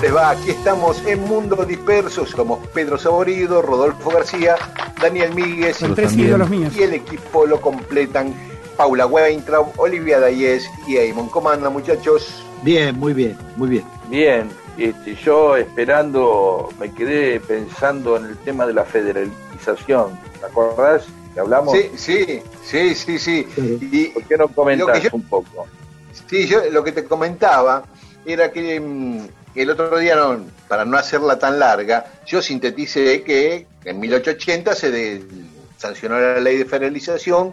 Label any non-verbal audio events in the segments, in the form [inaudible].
Hola, ¿cómo les va? Aquí estamos en Mundo Disperso. Somos Pedro Saborido, Rodolfo García, Daniel Míguez Los tres ídolos míos. y el equipo lo completan Paula Weintraub, Olivia Dayes y Eamon. ¿Cómo andan, muchachos? Bien, muy bien, muy bien. Bien, este, yo esperando, me quedé pensando en el tema de la federalización. ¿Te acordás que hablamos? Sí, sí, sí, sí, sí. Y ¿Por qué no comentas yo- un poco? Sí, yo lo que te comentaba era que el otro día, no, para no hacerla tan larga, yo sinteticé que en 1880 se de- sancionó la ley de federalización,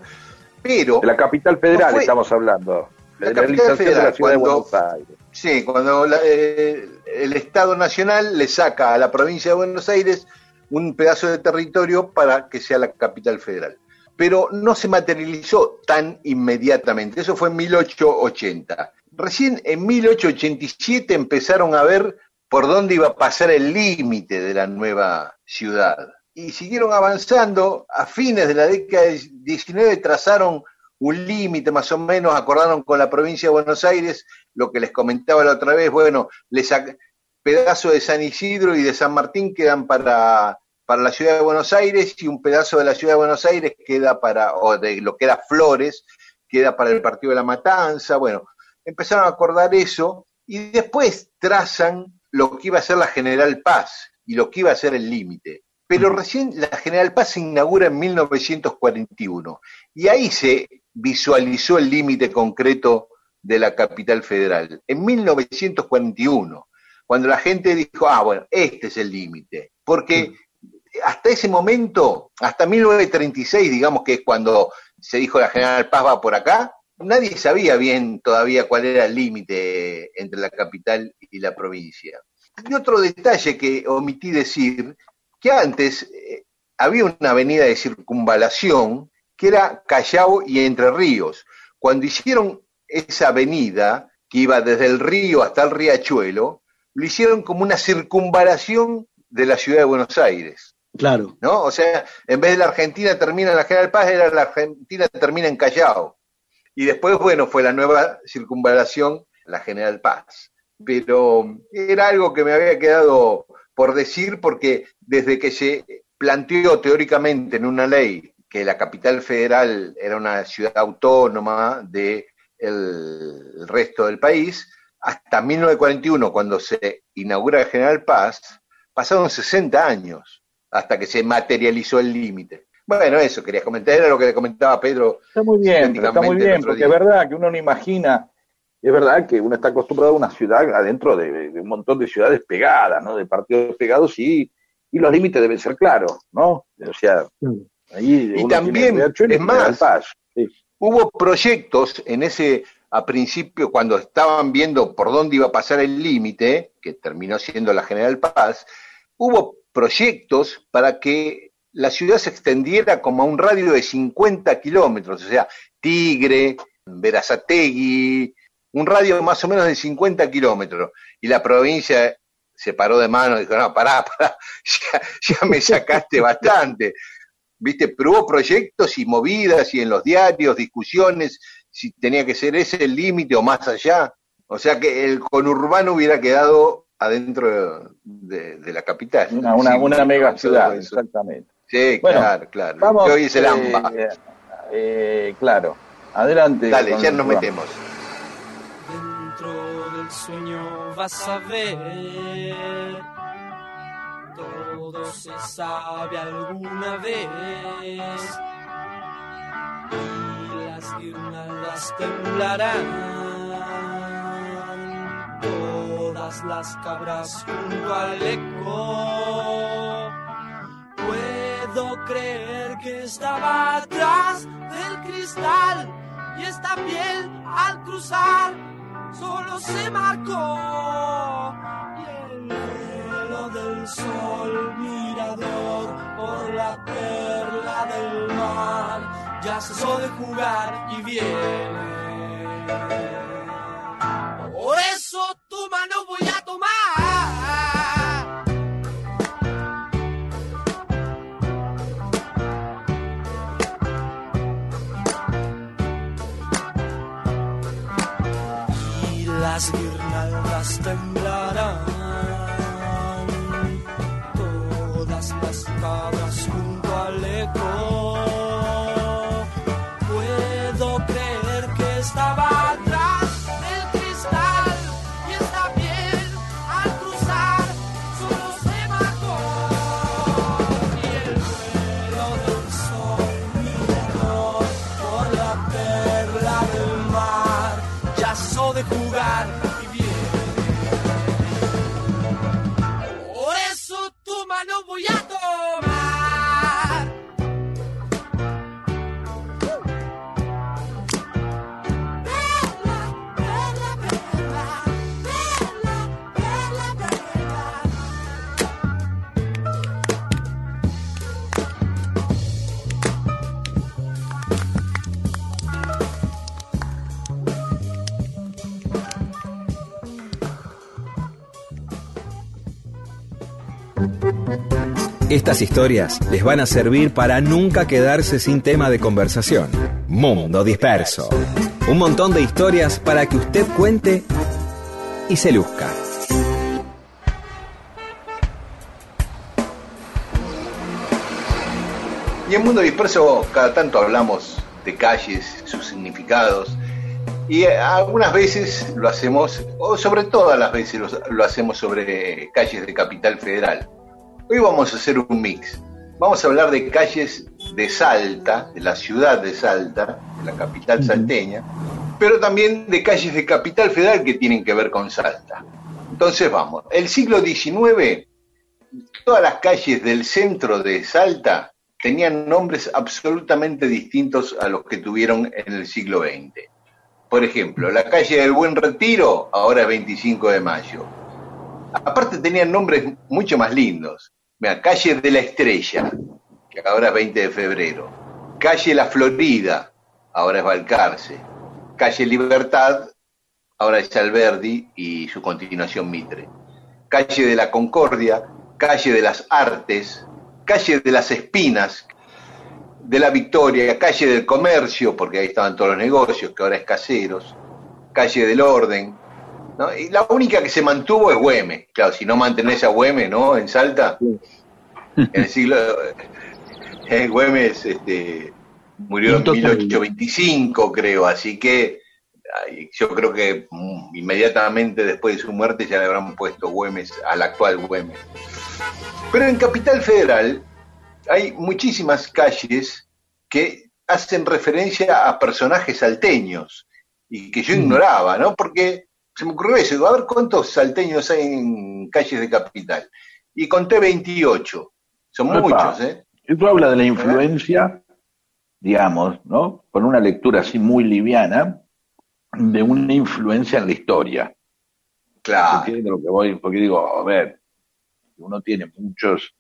pero De la capital federal No fue- estamos hablando. La capital de federal, la ciudad cuando- de Buenos Aires. sí, cuando la- eh, el Estado Nacional le saca a la provincia de Buenos Aires un pedazo de territorio para que sea la capital federal. Pero no se materializó tan inmediatamente, eso fue en 1880. Recién en 1887 empezaron a ver por dónde iba a pasar el límite de la nueva ciudad. Y siguieron avanzando, a fines de la década del 19 trazaron un límite más o menos, acordaron con la provincia de Buenos Aires, lo que les comentaba la otra vez, bueno, les pedazo de San Isidro y de San Martín quedan para, para la ciudad de Buenos Aires y un pedazo de la ciudad de Buenos Aires queda para, o de lo que era Flores, queda para el partido de la Matanza, bueno, empezaron a acordar eso y después trazan lo que iba a ser la General Paz y lo que iba a ser el límite. Pero recién la General Paz se inaugura en 1941 y ahí se visualizó el límite concreto de la capital federal, en 1941, cuando la gente dijo, ah, bueno, este es el límite, porque hasta ese momento, hasta 1936, digamos que es cuando se dijo la General Paz va por acá, nadie sabía bien todavía cuál era el límite entre la capital y la provincia. Y otro detalle que omití decir, que antes eh, había una avenida de circunvalación que era Callao y Entre Ríos. Cuando hicieron esa avenida, que iba desde el río hasta el riachuelo, lo hicieron como una circunvalación de la ciudad de Buenos Aires. Claro. ¿no? O sea, en vez de la Argentina termina en la General Paz, era la Argentina termina en Callao. Y después, bueno, fue la nueva circunvalación, la General Paz. Pero era algo que me había quedado por decir porque desde que se planteó teóricamente en una ley que la capital federal era una ciudad autónoma del el resto del país, hasta 1941, cuando se inaugura General Paz, pasaron 60 años hasta que se materializó el límite. Bueno, eso quería comentar, era lo que le comentaba Pedro. Está muy bien, está muy bien, porque es verdad que uno no imagina, es verdad que uno está acostumbrado a una ciudad adentro de, de un montón de ciudades pegadas, ¿no? De partidos pegados y, y los límites deben ser claros, ¿no? O sea, ahí Y también, es más. Sí. Hubo proyectos en ese, a principio, cuando estaban viendo por dónde iba a pasar el límite, que terminó siendo la General Paz, hubo proyectos para que la ciudad se extendiera como a un radio de 50 kilómetros, o sea, Tigre, Verazategui, un radio más o menos de 50 kilómetros. Y la provincia se paró de mano y dijo, no, pará, [laughs] pará, ya, ya me sacaste bastante. ¿Viste? Pero hubo proyectos y movidas y en los diarios, discusiones, si tenía que ser ese el límite o más allá. O sea que el conurbano hubiera quedado adentro de, de la capital. Una, una, Sí, una mega ciudad, eso. exactamente. Sí, claro, claro. Vamos, hoy es el AMBA. Eh, eh, claro. Adelante. Dale, ya nos metemos. Dentro del sueño vas a ver. Todo se sabe alguna vez. Y las guirnaldas temblarán las cabras junto al eco. Puedo creer que estaba atrás del cristal y esta piel al cruzar solo se marcó. Y el velo del sol mirador por la perla del mar ya cesó de jugar y viene. Por eso tu mano voy a tomar. Y las guirnaldas Estas historias les van a servir para nunca quedarse sin tema de conversación. Mundo Disperso. Un montón de historias para que usted cuente y se luzca. Y en Mundo Disperso cada tanto hablamos de calles, sus significados, y algunas veces lo hacemos, o sobre todas las veces lo, lo hacemos sobre calles de Capital Federal. Hoy vamos a hacer un mix. Vamos a hablar de calles de Salta, de la ciudad de Salta, de la capital salteña, pero también de calles de Capital Federal que tienen que ver con Salta. Entonces vamos, el siglo XIX, todas las calles del centro de Salta tenían nombres absolutamente distintos a los que tuvieron en el siglo XX. Por ejemplo, la calle del Buen Retiro ahora es 25 de mayo. Aparte tenían nombres mucho más lindos. Calle de la Estrella, que ahora es 20 de febrero. Calle La Florida, ahora es Balcarce. Calle Libertad, ahora es Alberdi y su continuación Mitre. Calle de la Concordia, calle de las Artes, calle de las Espinas, de la Victoria, calle del Comercio, porque ahí estaban todos los negocios, que ahora es Caseros, calle del Orden, ¿no? Y la única que se mantuvo es Güemes. Claro, si no mantenés a Güemes, ¿no? En Salta, en el siglo... [laughs] eh, Güemes este, murió en 1825, creo, así que yo creo que mm, inmediatamente después de su muerte ya le habrán puesto Güemes al actual Güemes. Pero en Capital Federal hay muchísimas calles que hacen referencia a personajes salteños y que yo ignoraba, ¿no? Porque se me ocurrió eso, digo, a ver cuántos salteños hay en calles de Capital. Y conté 28. Son muchos, ¿eh? Esto habla de la influencia, digamos, ¿no? Con una lectura así muy liviana, de una influencia en la historia. Claro. Porque, de lo que voy, porque digo, a ver, uno tiene muchos,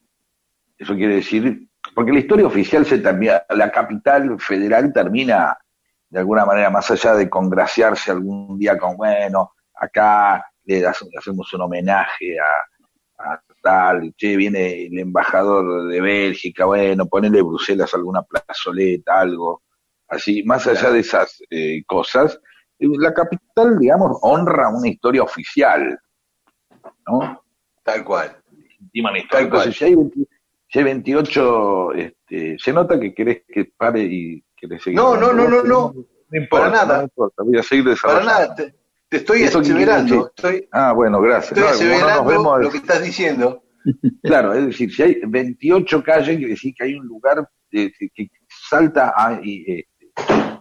eso quiere decir, porque la historia oficial se termina, la capital federal termina de alguna manera, más allá de congraciarse algún día con, bueno, acá le, das- le hacemos un homenaje a, a tal, che, viene el embajador de Bélgica, bueno, ponele Bruselas alguna plazoleta, algo así, más allá de esas eh, cosas, eh, la capital, digamos, honra una historia oficial, ¿no? Tal cual. Tal cual. Entonces, si hay 20 si hay 28, este, se nota que querés que pare y querés seguir. No, no, no, no, no. No importa, Para nada. no importa, voy a seguir Para desarrollando. nada, te, te estoy aseverando, estoy, Ah, bueno, gracias. estoy No, vemos, lo que estás diciendo. [laughs] Claro, es decir, si hay 28 calles, quiere decir que hay un lugar eh, que- Salta ha y, eh,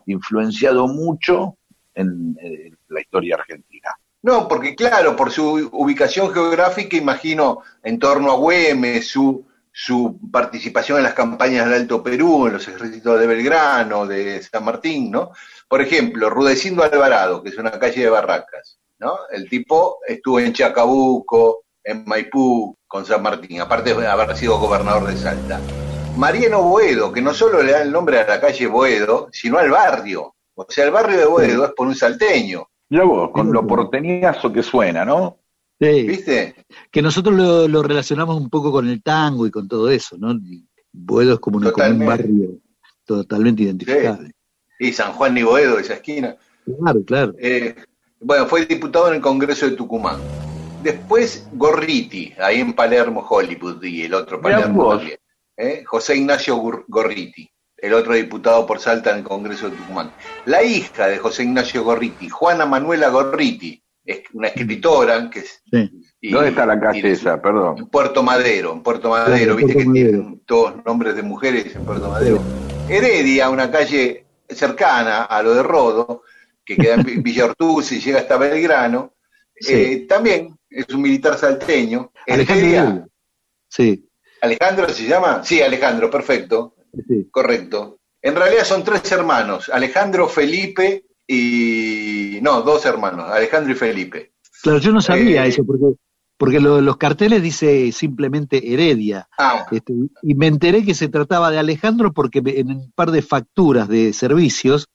influenciado mucho en, eh, la historia argentina. No, porque claro, por su ubicación geográfica, imagino, en torno a Güemes, su, su participación en las campañas del Alto Perú, en los ejércitos de Belgrano, de San Martín, ¿no? Por ejemplo, Rudecindo Alvarado, que es una calle de Barracas, ¿no? El tipo estuvo en Chacabuco, en Maipú, con San Martín, aparte de haber sido gobernador de Salta. Mariano Boedo, que no solo le da el nombre a la calle Boedo, sino al barrio. O sea, el barrio de Boedo es por un salteño, Ya vos, con lo porteñazo que suena, ¿no? Sí, ¿viste? que nosotros lo, lo relacionamos un poco con el tango y con todo eso, ¿no? Boedo es como, una- como un barrio totalmente identificable. Y San Juan y Boedo, esa esquina. Claro, claro. Eh, bueno, fue diputado en el Congreso de Tucumán. Después Gorriti, ahí en Palermo, Hollywood, y el otro Palermo también. ¿eh? José Ignacio Gorriti, el otro diputado por Salta en el Congreso de Tucumán. La hija de José Ignacio Gorriti, Juana Manuela Gorriti, una escritora que es... Sí. y- ¿Dónde está la calle esa? Perdón. En Puerto Madero, en Puerto Madero, Claro, viste Puerto que Madero. tienen todos nombres de mujeres en Puerto Madero. Heredia, una calle cercana a lo de Rodo, que queda en Vi- [laughs] Villa Ortuz y llega hasta Belgrano, Sí. eh, también es un militar salteño. Alejandro Heredia, Heredia. Sí, Alejandro se llama, sí, Alejandro, perfecto, sí. correcto. En realidad son tres hermanos, Alejandro, Felipe y... No, dos hermanos, Alejandro y Felipe. Claro, yo no sabía Eh, eso, porque, porque lo- los carteles dice simplemente Heredia. Ah, Este, y me enteré que se trataba de Alejandro porque en un par de facturas de servicios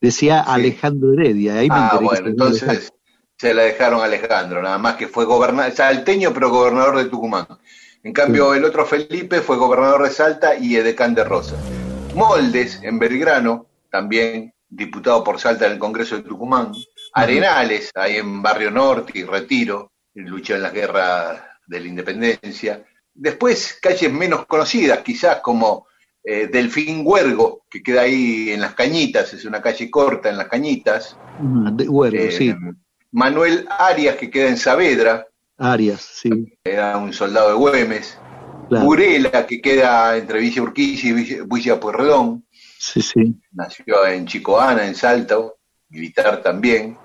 decía Sí. Alejandro Heredia. Ahí me Ah, enteré bueno, Alejandro. entonces se la dejaron a Alejandro, nada más que fue gobernador, salteño, pero gobernador de Tucumán. En cambio, el otro Felipe fue gobernador de Salta y edecán de Rosa. Moldes, en Belgrano, también diputado por Salta en el Congreso de Tucumán. Arenales, ahí en Barrio Norte y Retiro, luchó en las guerras de la independencia. Después, calles menos conocidas, quizás como eh, Delfín Huergo, que queda ahí en las Cañitas, es una calle corta en las Cañitas. De Huergo, Eh, sí. Manuel Arias, que queda en Saavedra, Arias, sí. era un soldado de Güemes. Claro. Burela, que queda entre Villa Urquiza y Villa, Villa Pueyrredón, Sí, sí. nació en Chicoana, en Salto, militar también.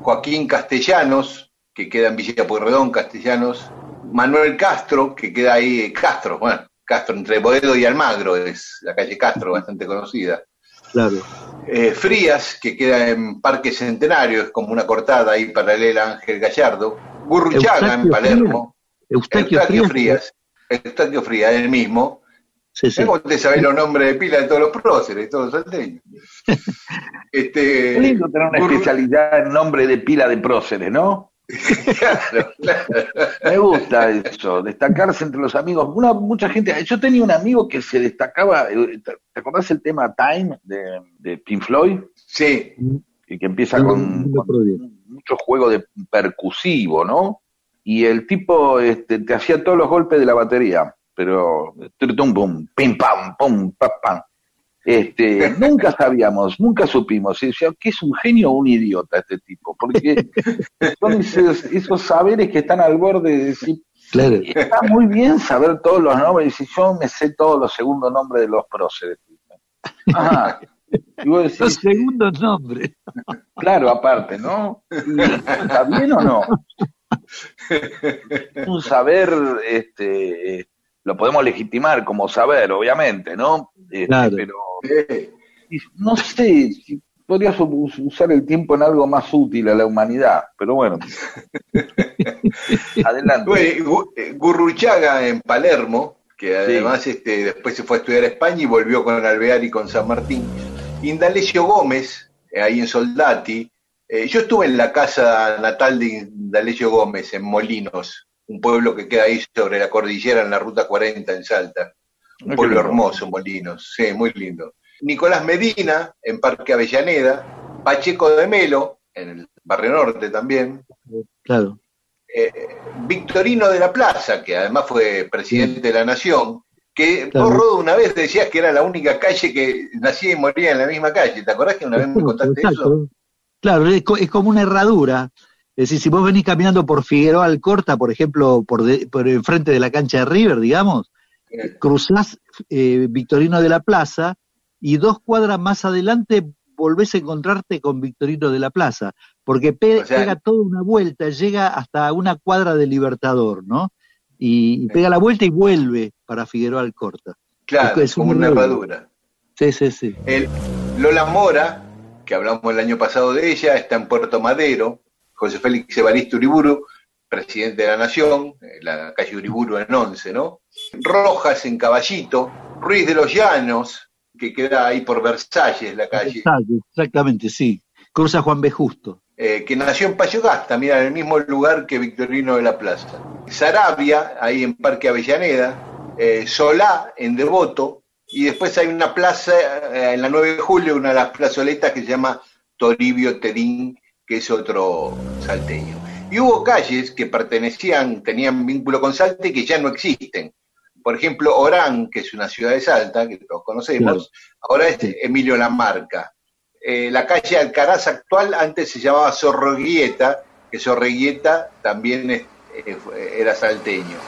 Joaquín Castellanos, que queda en Villa Pueyrredón, Castellanos. Manuel Castro, que queda ahí, eh, Castro, bueno, Castro entre Boedo y Almagro, es la calle Castro, bastante conocida. Claro. Eh, Frías, que queda en Parque Centenario, es como una cortada ahí paralela a Ángel Gallardo. Gurruchaga en Palermo. Eustaquio, Eustaquio Frías. Frías. Eustaquio Frías, el mismo. Sí, sí. ¿Cómo te sabés los nombres de pila de todos los próceres, de todos los salteños? [laughs] este, lindo tener una especialidad en nombre de pila de próceres, ¿no? Claro, claro. Me gusta eso, destacarse entre los amigos. Una, mucha gente, yo tenía un amigo que se destacaba, ¿te acordás el tema Time de, de Pink Floyd? Sí, Y que empieza Sí, con, con mucho juego de percusivo, ¿no? Y el tipo este, te hacía todos los golpes de la batería, pero pum, pim pam, pum, pam, pam. Este, [laughs] nunca sabíamos, nunca supimos, si que es un genio o un idiota este tipo, porque [laughs] son esos, esos saberes que están al borde de decir, Claro. está muy bien saber todos los nombres, y si yo me sé todos los segundos nombres de los próceres. Ajá. Y vos decís, Los segundos nombres. [laughs] Claro, aparte, ¿no? ¿Y ¿Está bien o no? Un saber, este, lo podemos legitimar como saber, obviamente, ¿no? Este, Claro. Pero y no sé si podrías us- usar el tiempo en algo más útil a la humanidad, pero bueno. [laughs] Adelante. Bueno, eh, Gurruchaga en Palermo, que además este, después se fue a estudiar a España y volvió con Alvear y con San Martín. Indalecio Gómez, eh, ahí en Soldati. Eh, yo estuve en la casa natal de Indalecio Gómez, en Molinos, un pueblo que queda ahí sobre la cordillera en la ruta 40 en Salta. Un Ah, pueblo hermoso, Molinos, sí, muy lindo. Nicolás Medina, en Parque Avellaneda. Pacheco de Melo, en el Barrio Norte también. Claro. Eh, Victorino de la Plaza, que además fue presidente de la Nación, Que Claro. vos, Rodo, una vez decías que era la única calle que nacía y moría en la misma calle. ¿Te acordás que una vez me contaste eso? Claro, es como una herradura. Es decir, si vos venís caminando por Figueroa Alcorta, por ejemplo, por, de- por enfrente de la cancha de River, digamos, cruzás eh, Victorino de la Plaza y dos cuadras más adelante volvés a encontrarte con Victorino de la Plaza, porque pe- O sea- pega toda una vuelta, llega hasta una cuadra de Libertador, ¿no? Y, y pega la vuelta y vuelve para Figueroa Alcorta. Claro, Es como una herradura. Sí, sí, sí. El Lola Mora, que hablamos el año pasado de ella, está en Puerto Madero. José Félix Evaristo Uriburu, presidente de la Nación, eh, la calle Uriburu en 11, ¿no? Rojas en Caballito, Ruiz de los Llanos, que queda ahí por Versalles, la calle, Exacto, Exactamente, sí. Cruza Juan B. Justo. eh, que nació en Payogasta, mira, en el mismo lugar que Victorino de la Plaza. Sarabia, ahí en Parque Avellaneda, eh, Solá en Devoto, y después hay una plaza eh, en la 9 de julio, una de las plazoletas que se llama Toribio Terín, que es otro salteño. Y hubo calles que pertenecían, tenían vínculo con Salta y que ya no existen. Por ejemplo, Orán, que es una ciudad de Salta, que todos conocemos, Claro. ahora es. Emilio Lamarca. Eh, la calle Alcaraz actual antes se llamaba Zorroguieta, que Zorreguieta también es- eh, era salteño.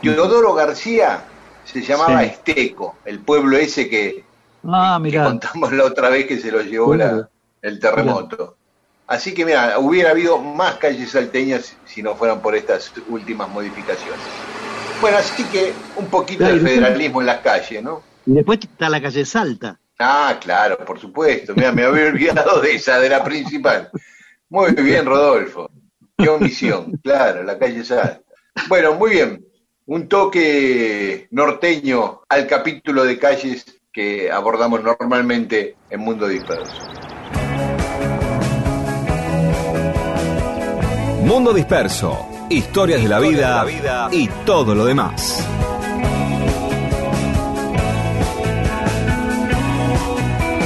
Teodoro García se llamaba Sí. Esteco, el pueblo ese que, Ah, que contamos la otra vez que se lo llevó la- el terremoto. Así que mira, hubiera habido más calles salteñas si no fueran por estas últimas modificaciones. Bueno, así que un poquito Claro, de federalismo en las calles, ¿no? Y después está la calle Salta. Ah, claro, por supuesto. Mira, me había olvidado de esa, de la principal. Muy bien, Rodolfo. Qué omisión, claro, la calle Salta. Bueno, muy bien. Un toque norteño al capítulo de calles que abordamos normalmente en Mundo Disperso. Mundo Disperso, historias de la vida y todo lo demás.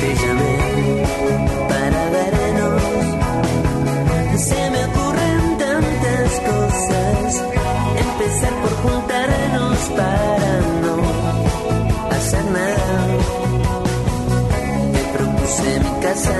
Te llamé para vernos. Se me ocurren tantas cosas. Empezar por juntarnos para no hacer nada. Te propuse mi casa,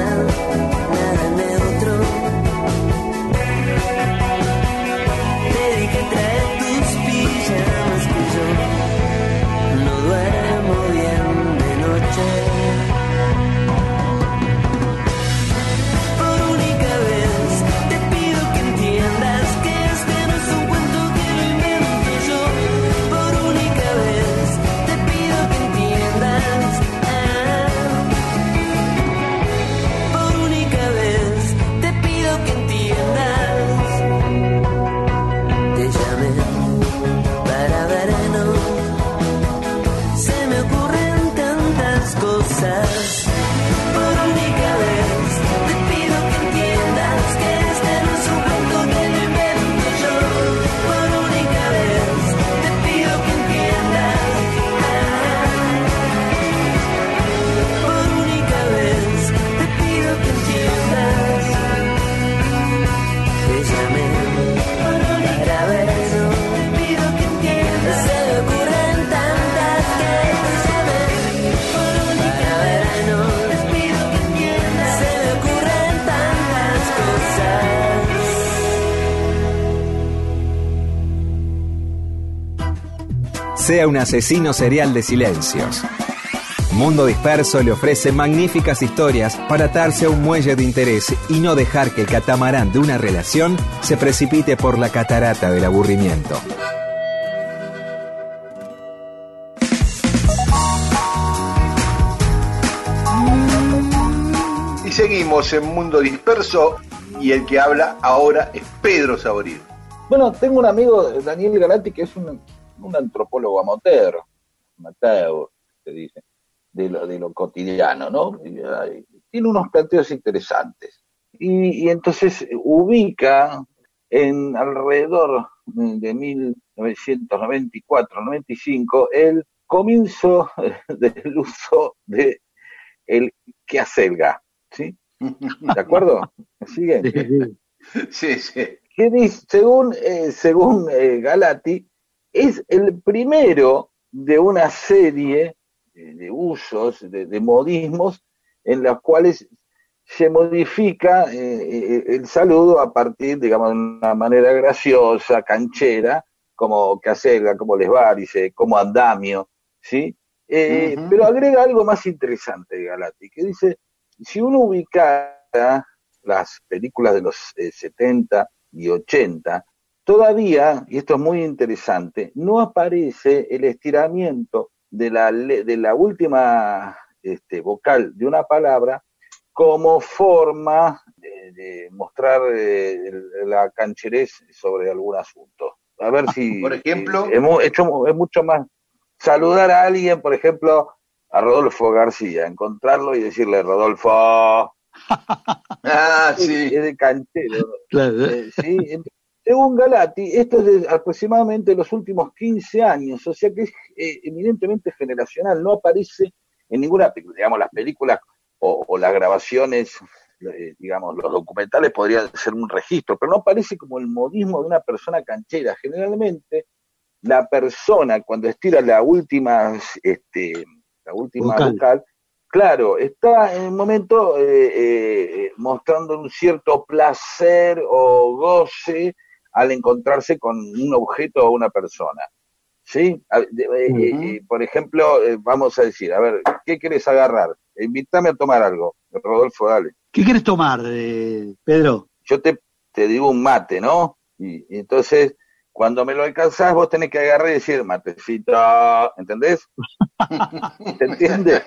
Sea un asesino serial de silencios. Mundo Disperso le ofrece magníficas historias para atarse a un muelle de interés y no dejar que el catamarán de una relación se precipite por la catarata del aburrimiento. Y seguimos en Mundo Disperso y el que habla ahora es Pedro Saborío. Bueno, tengo un amigo, Daniel Galati, que es un, un antropólogo amateur, amateur, se dice, de lo, de lo cotidiano, ¿no? Y, ay, tiene unos planteos interesantes. Y, y entonces ubica en alrededor de 1994-95 el comienzo [laughs] del uso de el quehacelga, ¿sí? ¿De acuerdo? ¿Me siguen? Sí, sí. que dice, según, eh, según eh, Galati, es el primero de una serie de, usos, de, de modismos, en los cuales se modifica eh, eh, el saludo a partir, digamos, de una manera graciosa, canchera, como Casella, como les va, dice, como andamio, ¿sí? Eh. Pero agrega algo más interesante Galati, que dice, si uno ubicara las películas de los eh, 70 y 80, todavía, y esto es muy interesante, no aparece el estiramiento de la, le- de la última este, vocal de una palabra como forma de, de mostrar eh, la cancherez sobre algún asunto. A ver si... Por ejemplo. eh, hemos hecho, es mucho más saludar a alguien, por ejemplo, a Rodolfo García, encontrarlo y decirle, Rodolfo, Ah, [laughs] sí. es de canchero. Claro. Eh, sí, según Galati, esto es de aproximadamente los últimos 15 años, o sea que es eh, eminentemente generacional, no aparece en ninguna película, digamos, las películas o, o las grabaciones, eh, digamos, los documentales podrían ser un registro, pero no aparece como el modismo de una persona canchera. Generalmente, la persona cuando estira la última, este, la última Vocal. vocal, claro, está en un momento eh, eh, mostrando un cierto placer o goce al encontrarse con un objeto o una persona. ¿Sí? Eh, eh, por ejemplo, eh, vamos a decir, a ver, ¿qué quieres agarrar? Invítame a tomar algo. Rodolfo, dale. ¿Qué quieres tomar, eh, Pedro? Yo te, te digo un mate, ¿no? Y, y entonces, cuando me lo alcanzás, vos tenés que agarrar y decir, matecito, ¿entendés? [laughs] ¿Se entiende?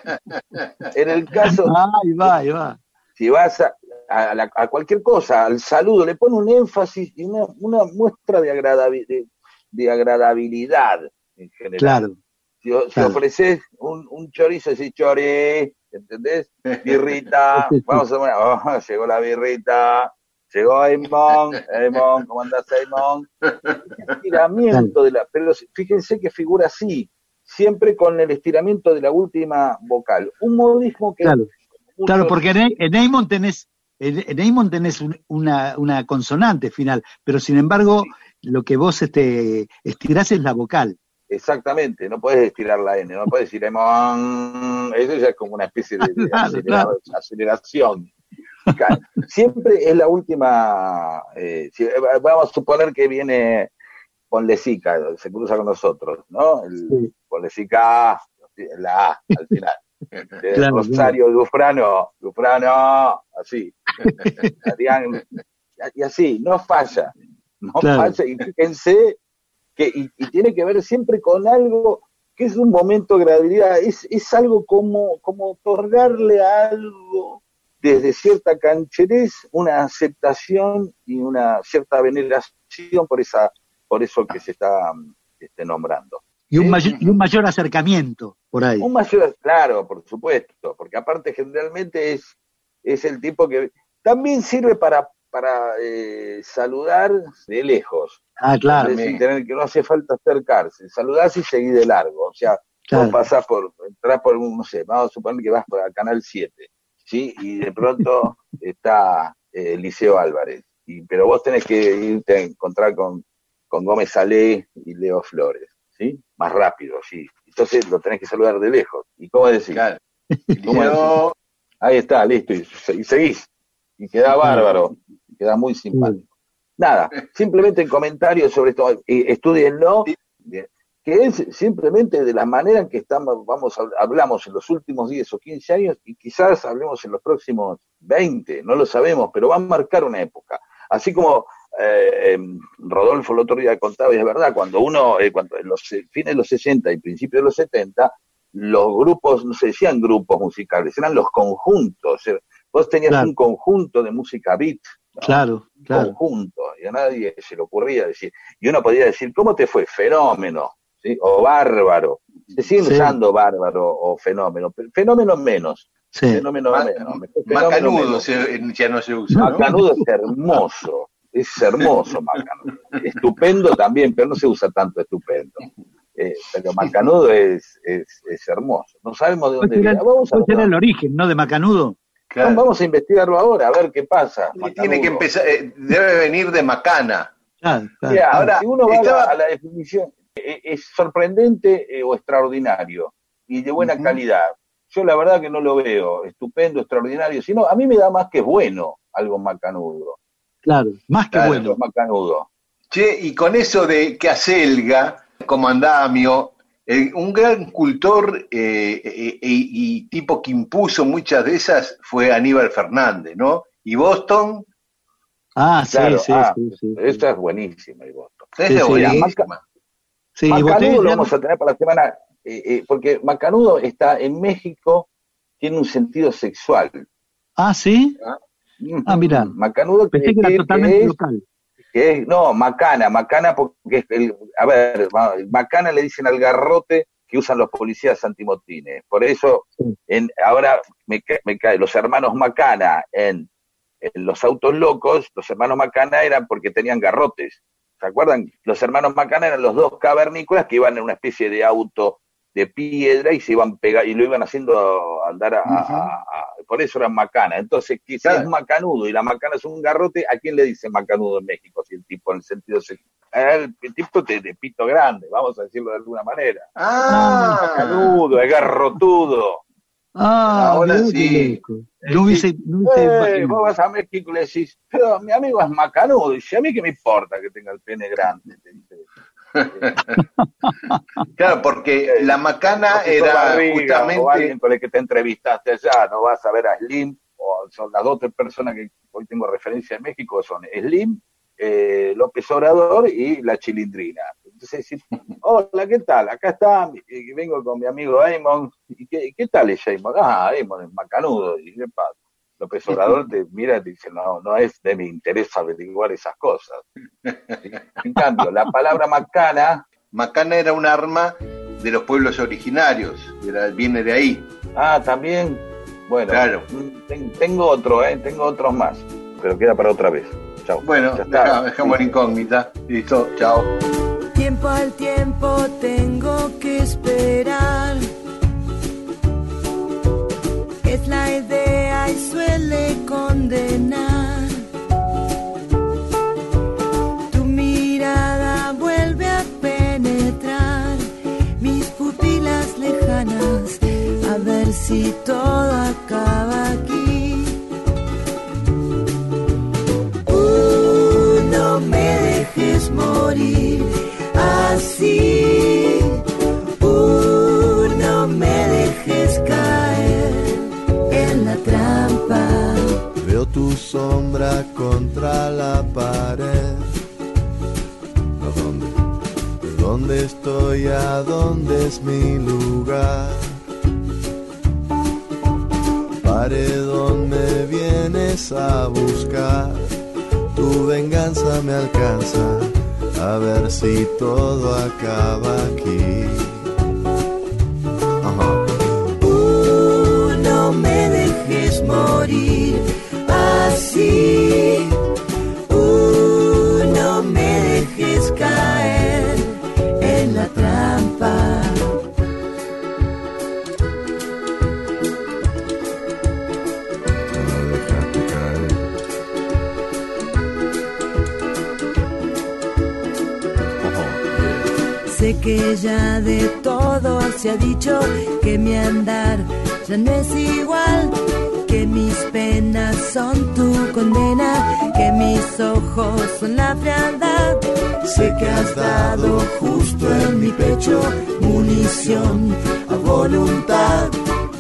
En el caso, Ah, ahí va, ahí va. si vas a, a la- a cualquier cosa, al saludo, le pone un énfasis y una, una muestra de, agradabi- de, de agradabilidad en general. Claro. Si, ofreces un, un chorizo, decís chori, ¿entendés? Birrita, [laughs] vamos a oh, llegó la birrita, llegó Aymon, Aymon, ¿cómo andás Aymon? Estiramiento de la, pero fíjense que figura así, siempre con el estiramiento de la última vocal. Un modismo que Claro. Claro, porque en, en tenés, en, Eamon tenés un- una, una consonante final, pero sin embargo, lo que vos este, estirás es la vocal. Exactamente, no puedes estirar la N, no puedes decir Aymon, eso ya es como una especie de, de [laughs] Claro, acelera- claro. aceleración. Claro, Siempre es la última, eh, si- eh, vamos a suponer que viene Ponlecica, se cruza con nosotros, ¿no? El Sí. Ponlecica, la A al final. [laughs] Claro, Rosario Dufrano, Dufrano, así. Y así, no falla, no Claro. falla, y fíjense que, y, y tiene que ver siempre con algo que es un momento de agradabilidad, es, es algo como, como otorgarle a algo desde cierta cancherez una aceptación y una cierta veneración por esa por eso que se está este, nombrando. Y un, Sí. mayor, y un mayor acercamiento por ahí. Un mayor, claro, por supuesto, porque aparte generalmente es, es el tipo que también sirve para, para eh, saludar de lejos. Ah, claro. Es decir, tener que no hace falta acercarse, saludás y seguís de largo. O sea, Claro. vos pasás por, entrás por un, no sé, vamos a suponer que vas por el Canal 7, ¿sí? Y de pronto [laughs] está eh, Liceo Álvarez. Y, pero vos tenés que irte a encontrar con, con Gómez Salé y Leo Flores, ¿sí? Más rápido, sí. Entonces lo tenés que saludar de lejos. ¿Y cómo decís? Claro. ¿Cómo Yo- Ahí está, listo, y seguís. Y queda bárbaro, y queda muy simpático. Nada, simplemente en comentarios sobre esto, eh, estudienlo, que es simplemente de la manera en que estamos, vamos, hablamos en los últimos 10 o 15 años, y quizás hablemos en los próximos 20, no lo sabemos, pero va a marcar una época. Así como eh, em, Rodolfo el otro día contaba, y es verdad, cuando uno, eh, cuando en los eh, fines de los 60 y principios de los 70, los grupos, no se decían grupos musicales, eran los conjuntos. Vos tenías Claro. un conjunto de música beat, ¿no? Claro, un claro. conjunto, y a nadie se le ocurría decir, y uno podía decir, ¿cómo te fue? Fenómeno, ¿sí? o bárbaro. Se siguen Sí. usando bárbaro o fenómeno, pero fenómeno menos, Sí. fenómeno Ma- menos. fenómeno Macanudo se- ya no se usa. ¿no? Macanudo es hermoso, es hermoso Macanudo. Estupendo también, pero no se usa tanto estupendo. Eh, pero Macanudo es, es, es hermoso. No sabemos de ¿Cuál dónde será, viene. Vamos a, cuál será el origen, no, de Macanudo? Claro. vamos a investigarlo ahora, a ver qué pasa. Y Tiene que empezar, eh, debe venir de Macana. Claro, claro. Mira, Ahora, si uno va a la- estaba- a la definición, eh, es sorprendente eh, o extraordinario y de buena calidad. Yo la verdad que no lo veo estupendo, extraordinario, sino a mí me da más que bueno algo macanudo. Claro, más que Claro. bueno. Macanudo. Che, y con eso de que Acelga, como andamio, eh, un gran cultor eh, eh, y, y tipo que impuso muchas de esas fue Aníbal Fernández, ¿no? Y Boston, Ah, sí, Claro, sí, ah, sí, sí. Esa es buenísima, el Boston. esa Sí, es sí, buenísima. Sí, y Macanudo lo vamos a tener para la semana, eh, eh, porque Macanudo está en México, tiene un sentido sexual. Ah, sí. Ah, mirá. Macanudo Pensé que era totalmente que es- local. Que es- no, macana, macana porque es el, a ver, ma- macana le dicen al garrote que usan los policías antimotines. Por eso, en, ahora me, me cae, los hermanos Macana en, en los autos locos, los hermanos Macana eran porque tenían garrotes. ¿Se acuerdan? Los hermanos Macana eran los dos cavernícolas que iban en una especie de auto de piedra y se iban pegar y lo iban haciendo andar a, a- a- a- por eso eran macana. Entonces, que si es macanudo y la macana es un garrote, ¿a quién le dice macanudo en México? Si el tipo en el sentido. El, el tipo de, de pito grande, vamos a decirlo de alguna manera. Ah, Macanudo, es garrotudo. Ah, Ahora sí. No hubiese, no hubiese Eh, vos vas a México y le decís, pero mi amigo es macanudo. Y dice, a mí qué me importa que tenga el pene grande. Te dice. [laughs] claro, porque la macana era Barriga, o justamente... alguien con el que te entrevistaste allá, no vas a ver a Slim, o son las dos tres personas que hoy tengo referencia en México, son Slim, eh, López Obrador y la Chilindrina. Entonces decís, hola, ¿qué tal? Acá está, y vengo con mi amigo Eamon, ¿y qué, qué tal es? Ah, Eamon es macanudo, y ¿qué pasa? López Obrador te mira y te dice, no, no es de mi interés averiguar esas cosas. En cambio, la palabra macana Macana era un arma de los pueblos originarios, era- viene de ahí. Ah, también. Bueno, Claro. ten- tengo otro, ¿eh? Tengo otros más. Pero queda para otra vez. Chao. Bueno, Ya está. deja- dejamos la incógnita. Listo, chao. Tiempo al tiempo tengo que esperar. Idea y suele condenar. Tu mirada vuelve a penetrar mis pupilas lejanas. A ver si todo acaba aquí. Uh, no me dejes morir así. Uh, no me dejes caer Veo tu sombra contra la pared. ¿A dónde? ¿Dónde estoy? ¿A dónde es mi lugar? Paredón me vienes a buscar. Tu venganza me alcanza. A ver si todo acaba aquí. Morir así. No me dejes caer en la trampa. Sé que ya de todo se ha dicho que mi andar ya no es igual, que mis penas son tu condena, que mis ojos son la frialdad. Sé que has dado justo en mi pecho munición a voluntad.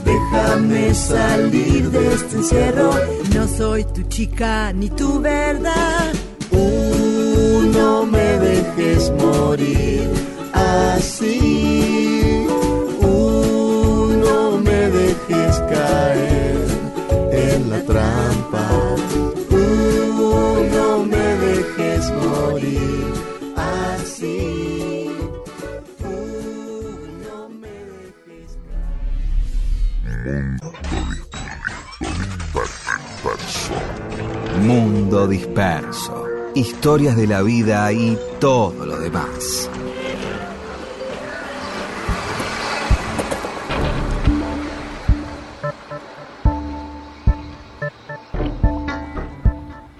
Déjame salir de este encierro, no soy tu chica ni tu verdad. Uh, no me dejes morir así. Disperso. Historias de la vida y todo lo demás.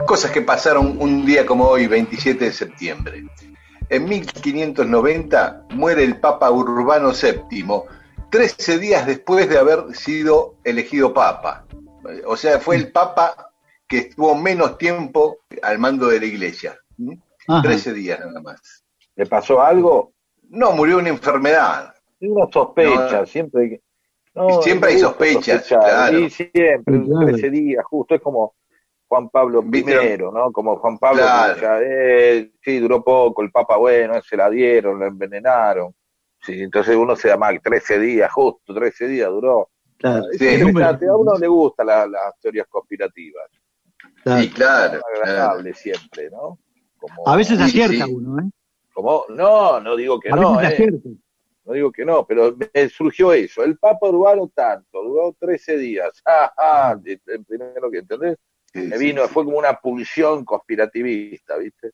Cosas que pasaron un día como hoy, 27 de septiembre. en 1590 muere el Papa Urbano VII, 13 días después de haber sido elegido Papa. O sea, fue el Papa que estuvo menos tiempo al mando de la iglesia. 13 días nada más. ¿Le pasó algo? No, murió de una enfermedad. Uno sospecha, No. siempre que- no, Siempre hay sospechas, claro. Sí, siempre, Claro. 13 días, justo, es como Juan Pablo I, ¿no? Como Juan Pablo, Claro. que eh, sí, duró poco, el Papa, bueno, se la dieron, la envenenaron. Sí, entonces uno se da mal, 13 días, justo, 13 días duró. Claro. Es Sí. a uno le gustan la- las teorías conspirativas. Sí, claro. agradables siempre, ¿no? Como, A veces Sí, acierta sí. uno, ¿eh? como, no, no digo que A no, veces eh. acierta. no digo que no, pero me surgió eso. El Papa Urbano tanto, duró 13 días. [laughs] Ah, ah, el primero que entendés, Sí, me vino, sí. fue como una pulsión conspirativista, ¿viste?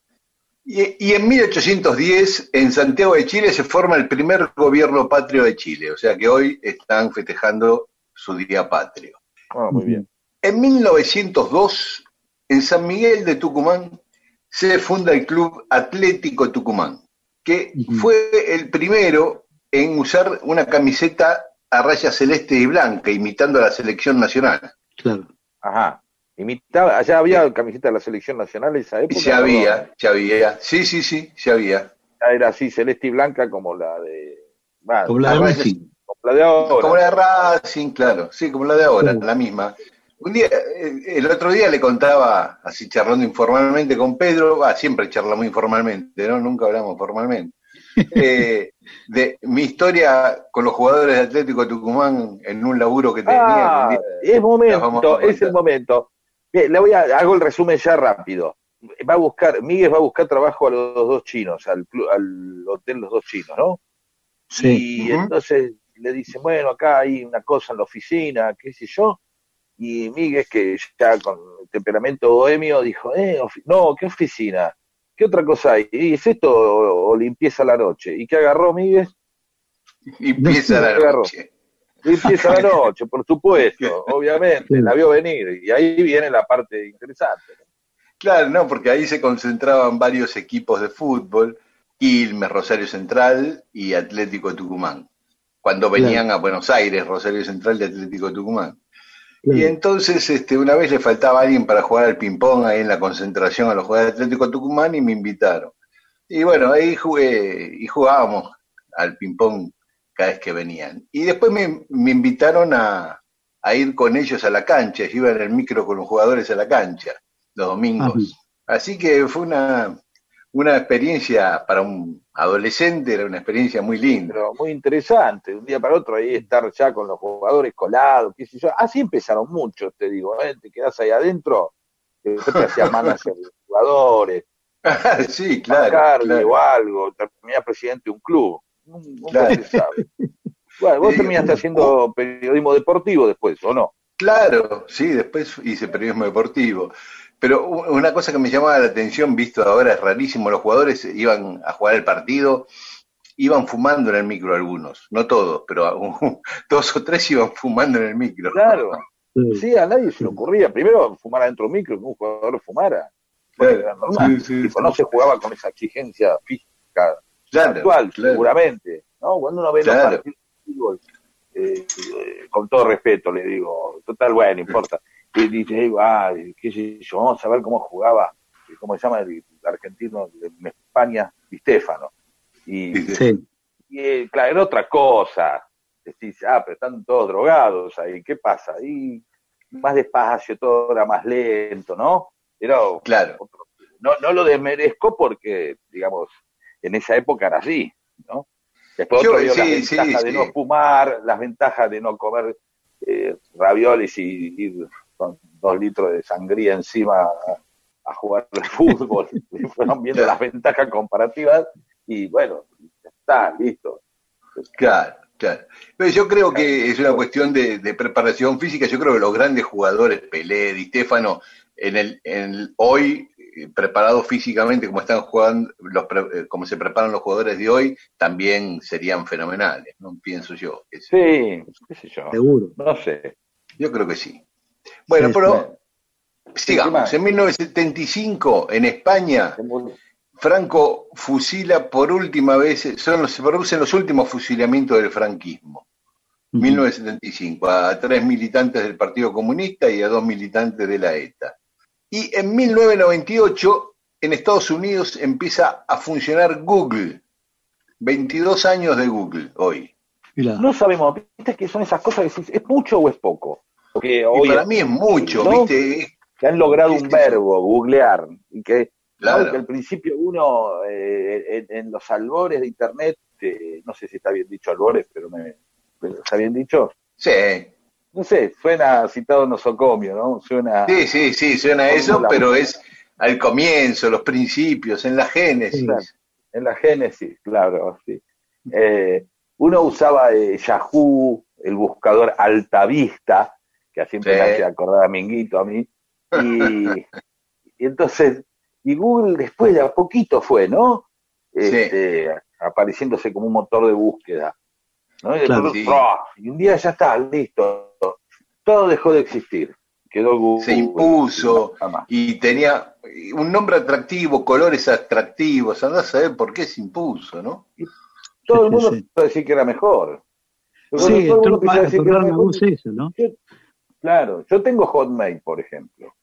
Y, y en 1810, en Santiago de Chile, se forma el primer gobierno patrio de Chile, o sea que hoy están festejando su día patrio. Ah, muy bien. En 1902, en San Miguel de Tucumán, se funda el Club Atlético Tucumán, que fue el primero en usar una camiseta a rayas celeste y blanca, imitando a la selección nacional. Claro. Ajá. Imitaba, allá había camiseta de la selección nacional en esa época. Perdón. había, ya había, sí, sí, sí, ya había. Ya Era así, celeste y blanca como la de. bueno, Como la de Racing. como la de ahora. Como la de Racing, claro, sí, como la de ahora, Sí. la misma. Un día, eh, el otro día le contaba, así charlando informalmente con Pedro, ah, siempre charlamos informalmente, ¿no? Nunca hablamos formalmente. [laughs] eh, de mi historia con los jugadores de Atlético Tucumán en un laburo que tenía. Ah, día- es momento, es el momento. Bien, le voy a, hago el resumen ya rápido. Va a buscar, Miguel va a buscar trabajo a los dos chinos, al, al hotel Los Dos Chinos, ¿no? Sí. Y entonces le dicen, bueno, acá hay una cosa en la oficina, qué sé yo. Y Miguel, que ya con temperamento bohemio, dijo, eh, no, ¿qué oficina? ¿Qué otra cosa hay? ¿Y es esto o, o limpieza la noche? ¿Y qué agarró Miguel? Y empieza la Agarró. noche. Limpieza la noche, por supuesto, [laughs] obviamente, la vio venir. Y ahí viene la parte interesante. ¿no? Claro, no, porque ahí se concentraban varios equipos de fútbol, Quilmes, Rosario Central y Atlético Tucumán, cuando venían a Buenos Aires, Rosario Central y Atlético Tucumán. Claro. Y entonces este, una vez le faltaba alguien para jugar al ping-pong ahí en la concentración a los jugadores de Atlético Tucumán y me invitaron. Y bueno, ahí jugué y jugábamos al ping-pong cada vez que venían. Y después me, me invitaron a, a ir con ellos a la cancha, yo iba en el micro con los jugadores a la cancha los domingos. Ajá. Así que fue una, una experiencia para un adolescente, era una experiencia muy linda. Pero muy interesante, de un día para otro ahí estar ya con los jugadores colados, qué sé yo. Así empezaron muchos, te digo, ¿eh? te quedas ahí adentro, eh, después te hacías manager de jugadores, [laughs] sí, claro. Claro. o algo, terminás presidente de un club. Nunca Claro. se sabe. Bueno, vos Sí, [laughs] terminaste haciendo periodismo deportivo después, ¿o no? Claro, sí, después hice periodismo deportivo. Pero una cosa que me llamaba la atención, visto ahora, es rarísimo, los jugadores iban a jugar el partido, iban fumando en el micro algunos, no todos, pero uh, [laughs] dos o tres iban fumando en el micro. Claro. Sí. A nadie se le ocurría. Primero, fumar adentro del micro, que un jugador fumara. Claro, Era normal. sí, sí, Tipo, sí. no se jugaba con esa exigencia física Claro, actual, claro. seguramente. ¿no? Cuando uno ve Claro. los partidos de fútbol, eh, eh, con todo respeto le digo, total, bueno, no importa. Y dice, ah, qué sé yo, vamos a ver cómo jugaba, eh, cómo se llama el, argentino en España, Di Stefano. Y, Sí, y, eh, claro, era otra cosa. Decís, ah, pero están todos drogados ahí, ¿qué pasa? Y más despacio, todo era más lento, ¿no? Era Claro. otro- no, no lo desmerezco porque, digamos, en esa época era así, ¿no? Después Yo- otro vio sí, las sí, ventajas de no fumar, las ventajas de no comer eh, raviolis y ir con dos litros de sangría encima a, a jugar al fútbol. [laughs] Y fueron viendo las ventajas comparativas y bueno, ya está, listo. Claro, claro. Pero yo creo que es una cuestión de, de preparación física. Yo creo que los grandes jugadores, Pelé, Di Stefano, en el, en el- hoy eh, preparados físicamente como están jugando, los, pre- eh, como se preparan los jugadores de hoy, también serían fenomenales, ¿no? Pienso yo. Sí, qué sé yo, Seguro. no sé. Yo creo que sí. Bueno, Sí, pero sigamos. Sí, En 1975, en España. Franco fusila por última vez, son los, se producen los últimos fusilamientos del franquismo. 1975, a tres militantes del Partido Comunista y a dos militantes de la ETA. Y en 1998, en Estados Unidos empieza a funcionar Google. 22 años de Google hoy. No sabemos, viste que son esas cosas que decís, ¿es mucho o es poco? Porque Y hoy para mí es mucho, ¿no? ¿viste? que han logrado un Este- verbo, googlear, y que, Claro. ¿no? que al principio uno eh, en, en los albores de internet, eh, no sé si está bien dicho albores, pero me, está bien dicho, Sí, no sé, suena citado nosocomio, ¿no? Suena sí, sí, sí, suena eso, pero es al comienzo, los principios, en la génesis. Claro. en la génesis, claro, sí. Eh, uno usaba eh, Yahoo, el buscador Altavista, que siempre Sí. me hacía acordar a Minguito a mí, y, [laughs] y entonces, y Google después de a poquito fue, ¿no? Este, Apareciéndose como un motor de búsqueda. ¿no? Y, después, Claro. Sí. ¡prah! y un día ya está, listo. Todo dejó de existir. Quedó Google. Se impuso. Y tenía un nombre atractivo, colores atractivos, andás a saber por qué se impuso, ¿no? Todo el mundo a decir que era mejor. Pero Sí, todo el mundo entró empezó a para decir que era mejor. voz eso, ¿no? Claro, yo tengo Hotmail, por ejemplo,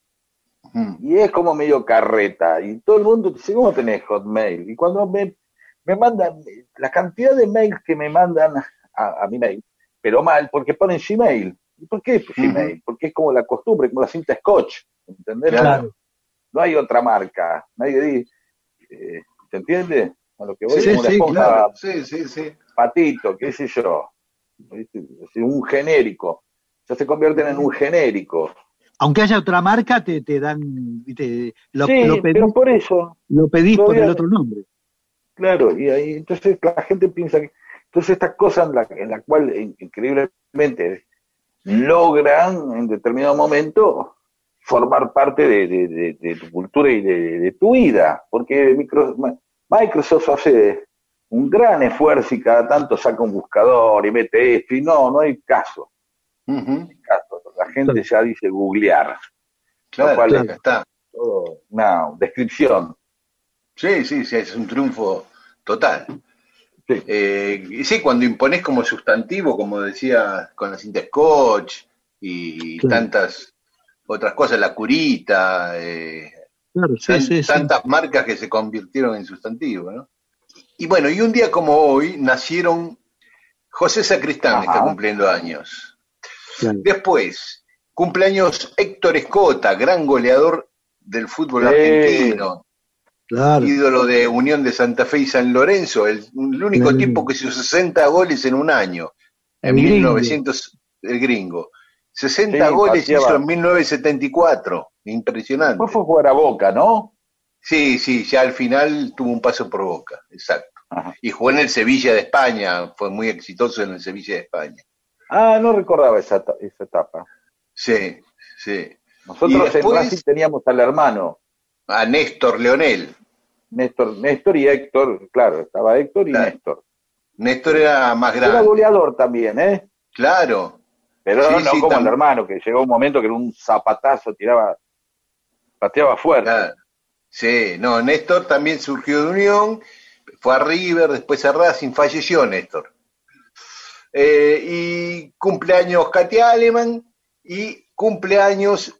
Mm. y es como medio carreta, y todo el mundo dice, ¿cómo tenés Hotmail? Y cuando me, me mandan, la cantidad de mails que me mandan a, a mi mail, pero mal, porque ponen Gmail. ¿Y por qué Gmail? Porque es como la costumbre, como la cinta Scotch, ¿entendés? Claro. No hay otra marca, nadie dice, eh, ¿se entiende? A lo que voy, Sí, como sí, esponja claro. Sí, sí, sí. patito, qué sé yo, un genérico, ya se convierten en un genérico. Aunque haya otra marca, te, te dan, viste, lo, sí, lo pedís, pero por eso, lo pedís por el otro nombre. claro, y ahí entonces la gente piensa que, entonces estas cosas en la, en la cual in- increíblemente logran en determinado momento formar parte de, de- de- de tu cultura y de, de tu vida, porque Microsoft hace un gran esfuerzo y cada tanto saca un buscador y mete esto, y no, no hay caso. Caso. La gente ya dice googlear, Claro, Lo cual claro, es- está. todo una descripción. Sí, sí, sí, es un triunfo total. Sí. Eh, y sí, cuando impones como sustantivo, como decía con la cinta Scotch y Claro. tantas otras cosas, la curita, eh, Claro, sí, tan- sí, sí. tantas marcas que se convirtieron en sustantivo, ¿no? Y bueno, y un día como hoy nacieron José Sacristán, Ajá. está cumpliendo años. Claro. Después, cumpleaños Héctor Escota, gran goleador del fútbol Sí. argentino, Claro. ídolo de Unión de Santa Fe y San Lorenzo, el, el único Claro. tipo que hizo 60 goles en un año, en El gringo. 1900, el gringo. 60 Sí, goles hizo en 1974, impresionante. Después fue a jugar a Boca, ¿no? Sí, sí, ya al final tuvo un paso por boca, exacto. Ajá. Y jugó en el Sevilla de España, fue muy exitoso en el Sevilla de España. Ah, no recordaba esa, esa etapa. Sí, sí. Nosotros en Racing teníamos al hermano, A Néstor Leonel. Néstor, Néstor y Héctor, claro, estaba Héctor y Claro. Néstor. Néstor era más Era grande. goleador también, ¿eh? Claro. Pero Sí, no sí, como el hermano, que llegó un momento que era un zapatazo, tiraba, pateaba fuerte. Claro. Sí, no, Néstor también surgió de Unión, fue a River, después a Racing, falleció Néstor. Eh, y cumpleaños Katy Aleman y cumpleaños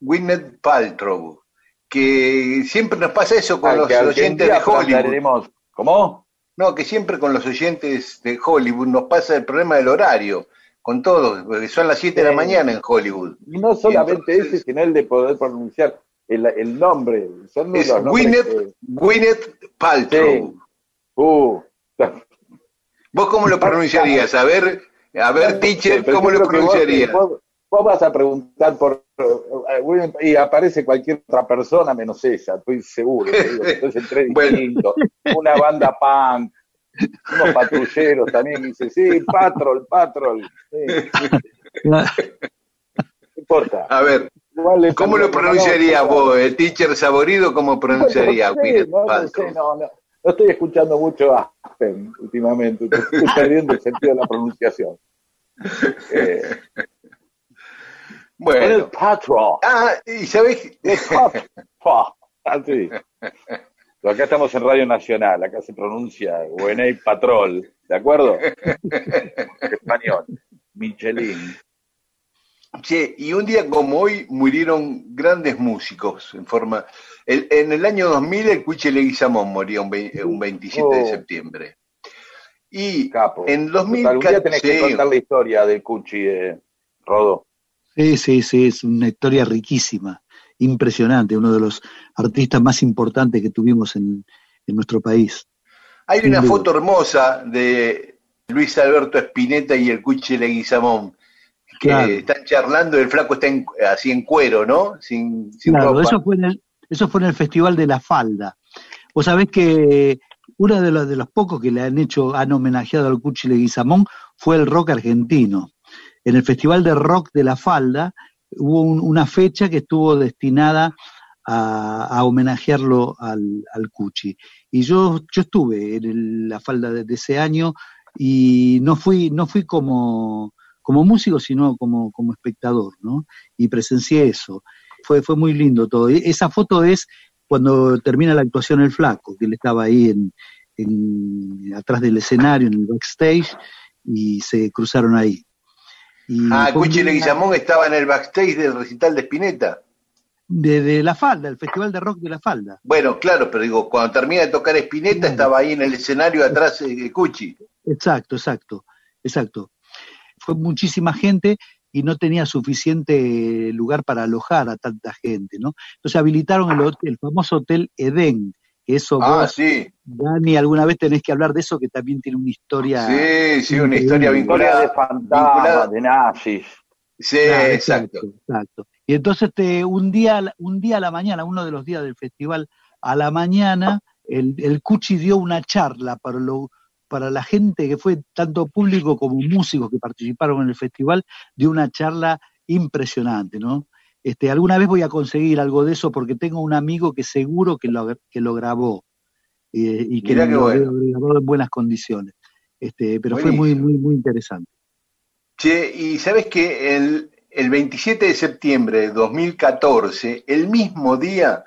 Gwyneth Paltrow, que siempre nos pasa eso con los oyentes de Hollywood. ¿Cómo? No, que siempre con los oyentes de Hollywood nos pasa el problema del horario, con todos, porque son las 7 de la mañana en Hollywood. Y no solamente entonces- ese, sino el de poder pronunciar el, el nombre. Son Es Gwyneth, que- Gwyneth Paltrow. Sí. Uh, ¿Vos cómo lo pronunciarías? A ver, a ver, teacher, ¿cómo lo pronunciarías? Vos, vos vas a preguntar por eh, William, y aparece cualquier otra persona menos ella, estoy seguro. digo, Entonces entre [laughs] Bueno. distintos, una banda punk, unos patrulleros también, y dice, sí, patrol, patrol, sí, no importa. A ver, ¿cómo lo pronunciarías vos? ¿El teacher saborido cómo pronunciaría No no, no, Paltrow? sé, no, no. No estoy escuchando mucho Aspen últimamente, estoy perdiendo el sentido de la pronunciación. Eh, el Bueno. patrol. Ah, y sabés, el patrol. Así. Pero acá estamos en Radio Nacional, acá se pronuncia Guenay Patrol, ¿de acuerdo? [laughs] Español. Michelin. Che, y un día como hoy murieron grandes músicos en forma... el- en el año 2000 el Cuche Leguizamón moría un, vei- un 27 de Oh. septiembre. Y Capo. en Total, un día tenés que 2014... contar la historia de Cuchi, eh, Rodo. Sí, sí, sí, es una historia riquísima, impresionante, uno de los artistas más importantes que tuvimos en, en nuestro país. Hay una foto hermosa de Luis Alberto Spinetta y el Cuche Leguizamón, que Claro. están charlando y el flaco está en- así en cuero, ¿no? Sin, sin Claro, ropa. eso fue, en el, eso fue en el Festival de la Falda. Vos sabés que uno de los, de los pocos que le han hecho, han homenajeado al Cuchi Leguizamón fue el rock argentino. En el Festival de Rock de la Falda hubo un- una fecha que estuvo destinada a, a homenajearlo al, al Cuchi. Y yo, yo estuve en el- la Falda de, de ese año y no fui, no fui como, como músico, sino como, como espectador, ¿no? Y presencié eso fue, fue muy lindo todo. E- Esa foto es cuando termina la actuación el flaco, que él estaba ahí en, en- atrás del escenario, en el backstage, y se cruzaron ahí. Y Ah, Cuchi Leguizamón estaba en el backstage del recital de Spinetta. de, de La Falda, el Festival de Rock de La Falda. Bueno, claro, pero digo, cuando termina de tocar Spinetta Claro. estaba ahí en el escenario atrás de Cuchi. Exacto, exacto, exacto. Fue muchísima gente y no tenía suficiente lugar para alojar a tanta gente, ¿no? Entonces habilitaron el, hot- el famoso hotel Edén, que eso Ah, vos, sí, Dani, alguna vez tenés que hablar de eso, que también tiene una historia. sí, sí, una historia. Historia de vinculada. fantasmas, vinculada. de nazis. Sí, exacto. exacto. Y entonces este, un día, a la- un día a la mañana, uno de los días del festival, a la mañana, el, el Cuchi dio una charla para lo, para la gente que fue tanto público como músicos que participaron en el festival, dio una charla impresionante, ¿no? Este, alguna vez voy a conseguir algo de eso porque tengo un amigo que seguro que lo, que lo grabó eh, y que lo bueno. grabó en buenas condiciones. Este, pero fue muy, muy, muy interesante. Che, y sabes que el, el 27 de septiembre de 2014, el mismo día,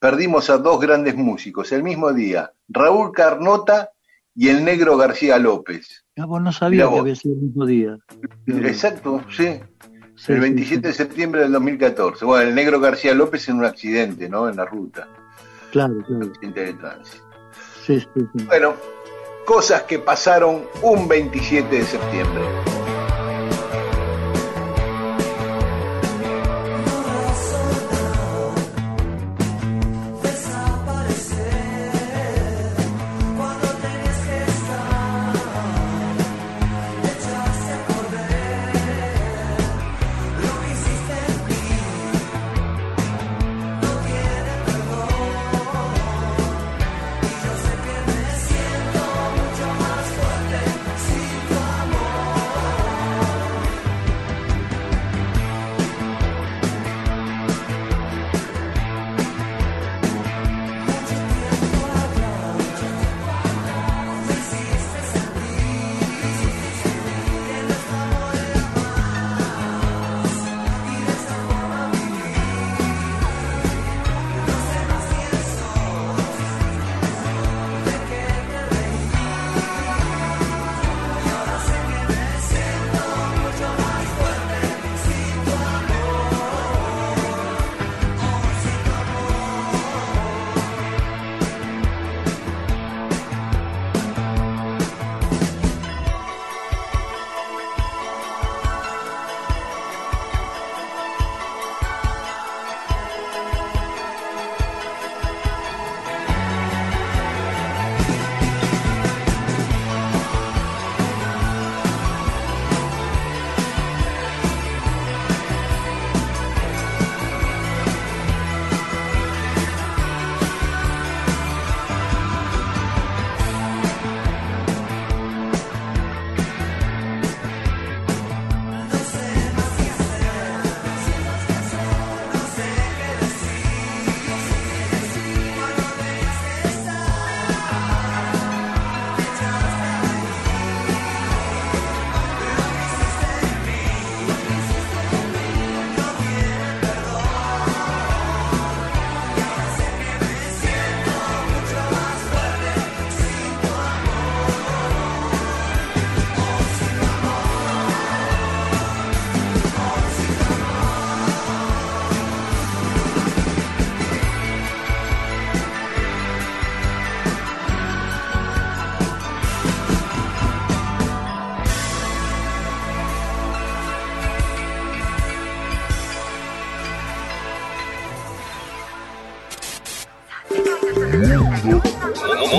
perdimos a dos grandes músicos, el mismo día, Raúl Carnota y el negro García López. Ah, vos no sabía Mirá que vos. había sido el mismo día. Exacto, sí. Sí, el sí, 27 de septiembre del 2014. Bueno, el negro García López en un accidente, ¿no? En la ruta, Claro, claro. accidente de tránsito. Sí, sí, sí. Bueno, cosas que pasaron un 27 de septiembre.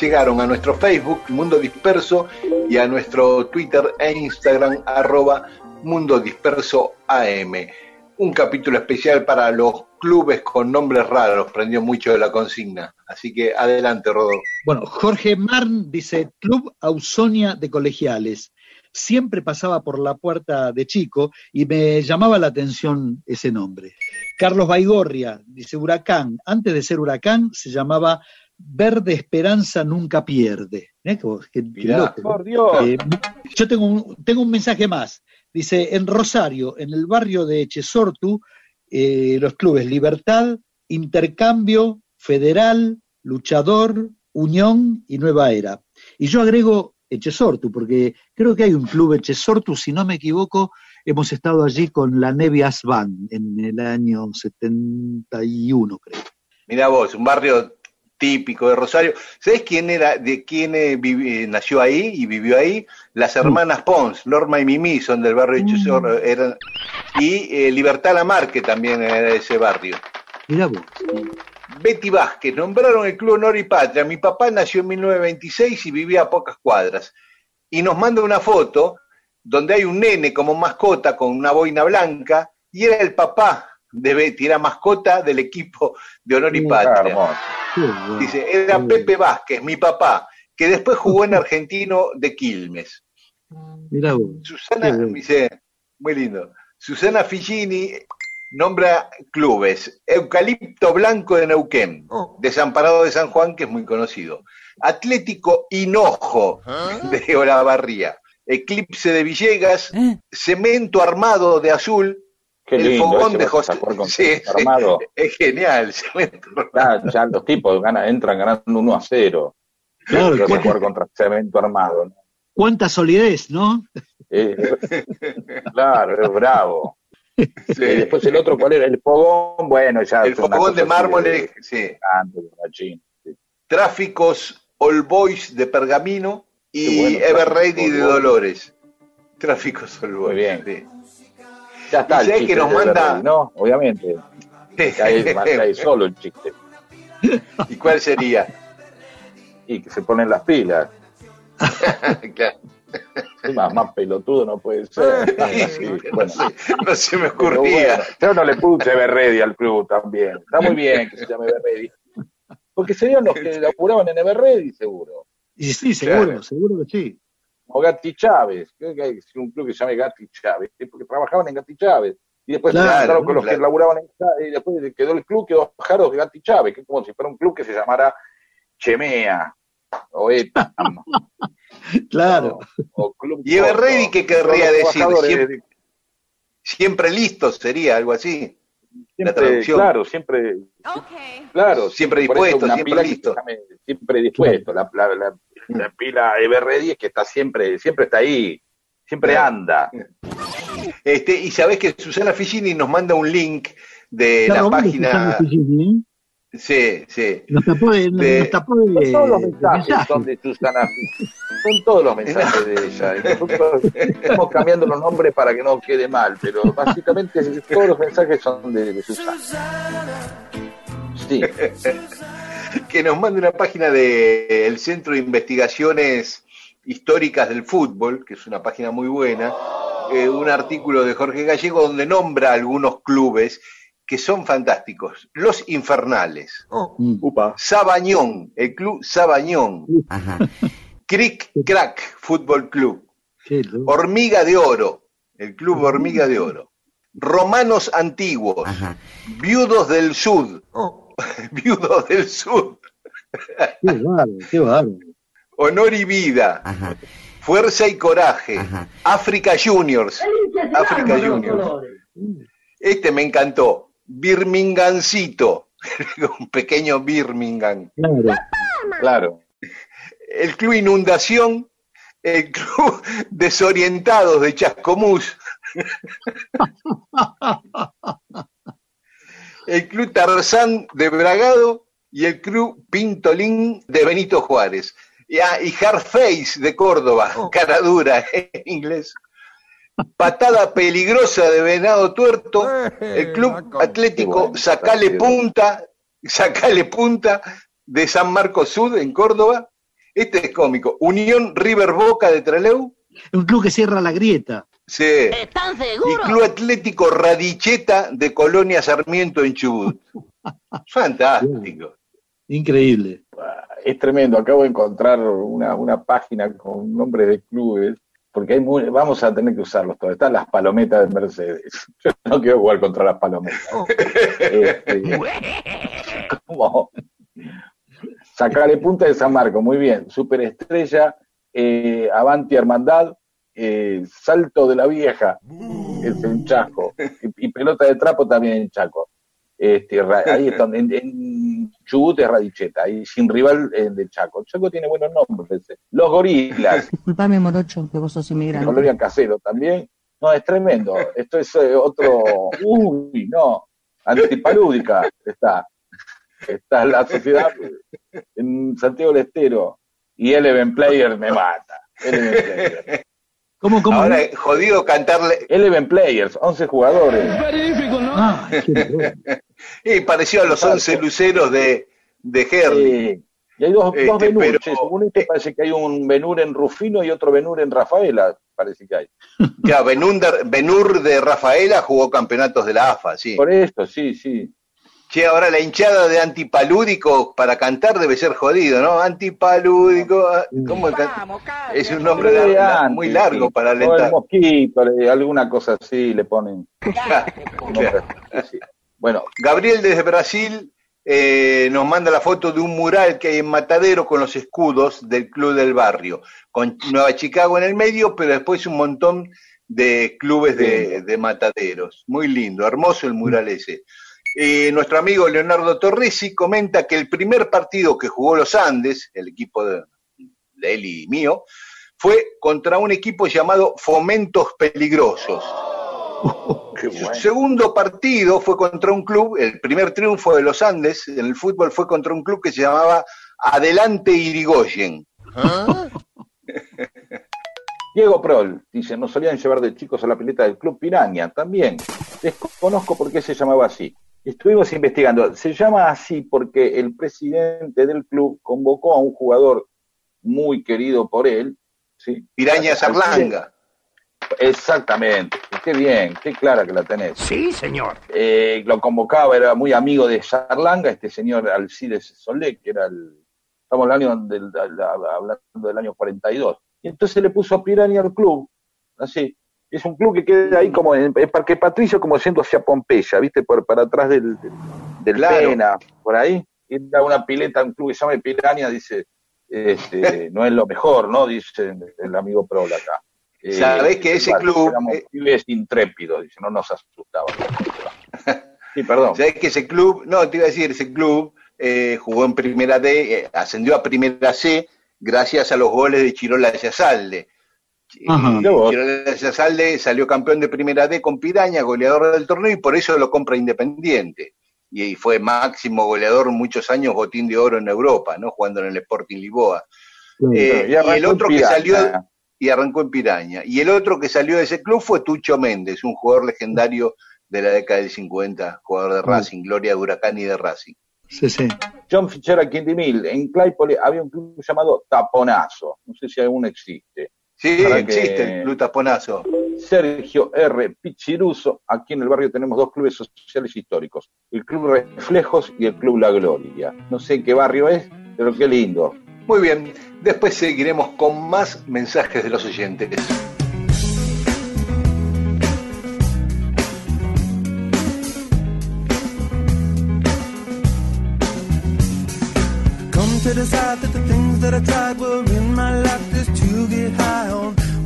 llegaron a nuestro Facebook, Mundo Disperso, y a nuestro Twitter e Instagram, arroba Mundo Disperso AM. Un capítulo especial para los clubes con nombres raros, prendió mucho de la consigna. Así que adelante, Rodolfo. Bueno, Jorge Marn dice, Club Ausonia de Colegiales. Siempre pasaba por la puerta de chico y me llamaba la atención ese nombre. Carlos Baigorria dice, Huracán. Antes de ser Huracán se llamaba Verde Esperanza Nunca Pierde. Qué- Mirá, loco. Por Dios. Eh, yo tengo un, tengo un mensaje más. Dice, en Rosario, en el barrio de Chesortu, eh, los clubes Libertad, Intercambio, Federal, Luchador, Unión y Nueva Era. Y yo agrego Echesortu, porque creo que hay un club Echesortu, si no me equivoco, hemos estado allí con la Nevias Band en el año 71, creo. Mirá vos, un barrio típico de Rosario. ¿Sabés quién era, de quién eh, vivi- eh, nació ahí y vivió ahí? Las hermanas Pons, Norma y Mimi, son del barrio de Chusor, eran, y eh, Libertad Lamar, que también era de ese barrio. Mirá vos. Betty Vázquez, nombraron el Club Honor y Patria. Mi papá nació en 1926 y vivía a pocas cuadras. Y nos manda una foto donde hay un nene como mascota con una boina blanca y era el papá de Betty, era mascota del equipo de Honor y Patria. Bueno. Dice, era Pepe Vázquez, mi papá, que después jugó en [laughs] Argentino de Quilmes. Vos. Susana, dice, muy lindo. Susana Figini nombra clubes. Eucalipto Blanco de Neuquén, Desamparado de San Juan, que es muy conocido. Atlético Hinojo de Olavarría. Eclipse de Villegas, Cemento Armado de Azul, Qué el lindo. fogón de José. [laughs] Sí, sí, armado. [laughs] es genial, Cemento Armado. Ya, ya los tipos ganan, entran ganando 1 a 0. Claro, ¿cuánta, jugar contra cemento armado. ¿no? cuánta solidez, ¿no? Eh, claro, es bravo. Sí. Y después el otro, ¿cuál era? El fogón, bueno, ya. El fogón de sí. grande, de machín. Sí. Tráficos All Boys de Pergamino y bueno, Ever Ready de. Dolores. Tráficos All Boys. Muy bien. sí. Ya está Y el que nos manda- ¿no? Obviamente. [laughs] Cae, cae solo el chiste. [laughs] ¿Y cuál sería? Y que se ponen las pilas. [laughs] Claro. Más, más pelotudo no puede ser. Sí, no, bueno. sé, no se me ocurría. bueno, yo no le puse Everready al club también. Está muy bien que se llame Everready. Porque serían los que laburaban en Everready, seguro. Y sí, seguro, Claro. seguro que sí. O Gatti Chávez. Creo que hay un club que se llame Gatti Chávez. Porque trabajaban en Gatti Chávez. Y después Claro, se juntaron con los claro. que laburaban en y después quedó el club, quedó Jaros de Gatti Chávez, que es como si fuera un club que se llamara Chemea o ETAM. [laughs] Claro. o, o Club ¿Y Ever Coto. Ready qué querría decir? Siempre, de- siempre listos sería algo así. siempre, traducción. claro, siempre, Okay. claro, Siempre dispuesto, siempre listo. siempre dispuesto. La, la, la- la pila Everready es que está siempre, siempre está ahí, siempre anda. Este, y sabés que Susana Figini nos manda un link de la página. Susana Figini, ¿eh? Sí, sí. Nos tapó de, nos De- tapó de, Son todos los mensajes mensajes. son de Susana. Son todos los mensajes de ella. Nosotros estamos cambiando los nombres para que no quede mal, pero básicamente todos los mensajes son de, de Susana. Sí, [laughs] que nos mande una página del Centro de Investigaciones Históricas del Fútbol, que es una página muy buena, eh, un artículo de Jorge Gallego donde nombra algunos clubes que son fantásticos. Los Infernales, Mm. upa. Sabañón, el club Sabañón, Ajá. Crick Crack Fútbol Club. Hormiga de Oro, el club Hormiga de Oro, Romanos Antiguos, Ajá. Viudos del Sud, [laughs] Viudos del Sud, Qué bárbaro, qué bárbaro. Honor y Vida, Ajá. Fuerza y Coraje, Ajá. África Juniors, África Juniors. Este me encantó, Birminghamcito, [laughs] un pequeño Birmingham. Claro. Claro. el Club Inundación, el Club [laughs] Desorientados de Chascomús, el Club Tarzán de Bragado y el Club Pintolín de Benito Juárez. Y, ah, y Hardface de Córdoba, cara dura [laughs] en inglés. Patada peligrosa de Venado Tuerto, el Club Atlético bueno, Sacale. Punta, Sacale Punta de San Marcos Sud en Córdoba. Este es cómico. Unión River Boca de Trelew. Un club que cierra la grieta. Sí. ¿Están Y seguros? Club Atlético Radicheta de Colonia Sarmiento en Chubut. [laughs] Fantástico. Increíble. Es tremendo, acabo de encontrar una, una página con nombres de clubes, porque hay muy- vamos a tener que usarlos todos. Están las palometas de Mercedes. [laughs] Yo no quiero jugar contra las palometas. Este, [laughs] como Sacale punta de San Marco, muy bien. Superestrella, eh, Avanti Hermandad, eh, Salto de la Vieja, es en Chaco. Y, y pelota de trapo también en Chaco. Este, ahí está, en, en Chubut es Radicheta, y sin rival eh, de Chaco. Chaco tiene buenos nombres. eh. Los Gorilas, Disculpame, Morocho, que vos sos inmigrante. Colonia Casero también. No, es tremendo. Esto es eh, otro. Uy, no. Antipalúdica está. Está la sociedad en Santiago del Estero. Y Eleven Player me mata. Eleven Player. [laughs] ¿Cómo, cómo? Ahora, eh, jodido cantarle. Eleven Players, 11 jugadores. Ah, qué [laughs] bueno. Y pareció a los 11 luceros de, de Herley. Eh, y hay dos, Este, dos pero- según esto parece que hay un Benur en Rufino y otro Benur en Rafaela. Parece que hay. Claro, Benur, Benur de Rafaela jugó campeonatos de la AFA, sí. Por esto, sí, sí. Che, ahora la hinchada de antipalúdico para cantar debe ser jodido, ¿no? Antipalúdico, ah, ¿cómo es can- Es un nombre antes, muy largo para O el alentar. mosquito, alguna cosa así le ponen. Claro. [laughs] Bueno, Gabriel desde Brasil eh, nos manda la foto de un mural que hay en Matadero con los escudos del club del barrio, con Nueva Chicago en el medio, pero después un montón de clubes de, de mataderos. Muy lindo, hermoso el mural ese. Eh, nuestro amigo Leonardo Torresi comenta que el primer partido que jugó los Andes, el equipo de, de él y mío, fue contra un equipo llamado Fomentos Peligrosos. [laughs] qué Su bueno. segundo partido fue contra un club, el primer triunfo de los Andes en el fútbol fue contra un club que se llamaba Adelante Irigoyen. [laughs] Diego Prol dice, nos solían llevar de chicos a la pileta del Club Piraña, también. Desconozco por qué se llamaba así. Estuvimos investigando. Se llama así porque el presidente del club convocó a un jugador muy querido por él. ¿sí? Piraña Sarlanga. Exactamente. Qué bien, qué clara que la tenés. Sí, señor. Eh, lo convocaba, era muy amigo de Sarlanga, este señor Alcides Solé, que era el, estamos hablando del, hablando del año 42. Y entonces le puso a Piranha al club, así. Es un club que queda ahí como en el Parque Patricio, como yendo hacia Pompeya, ¿viste? Por, para atrás del, del, del Claro. Pena, por ahí. Y era una pileta, un club que se llama Piranha, dice, este, [laughs] no es lo mejor, ¿no? Dice el amigo Prola acá. Eh, Sabés que ese bueno, club, eh, pibes intrépidos, dice, no nos asustaba. [laughs] Sí, perdón. ¿Sabés que ese club, no, te iba a decir, ese club eh, jugó en primera D, eh, ascendió a primera C gracias a los goles de Chirola. Y Mirá vos. Chirola de Yazalde salió campeón de primera D con Piraña, goleador del torneo, y por eso lo compra Independiente. Y fue máximo goleador muchos años, botín de oro en Europa, ¿no? Jugando en el Sporting Lisboa. Eh, y, el otro que salió y arrancó en Piraña. Y el otro que salió de ese club fue Tucho Méndez, un jugador legendario de la década del 50, jugador de Racing, gloria de Huracán y de Racing. Sí, sí. John Fitzgerald Quindimil, en Claypole había un club llamado Taponazo, no sé si aún existe. Sí, Para existe que- el Club Taponazo. Sergio R. Pichiruso, aquí en el barrio tenemos dos clubes sociales históricos, el Club Reflejos y el Club La Gloria. No sé qué barrio es, pero qué lindo. Muy bien, después seguiremos con más mensajes de los oyentes. Come to decide that the things that I tried were in my life just to get high on.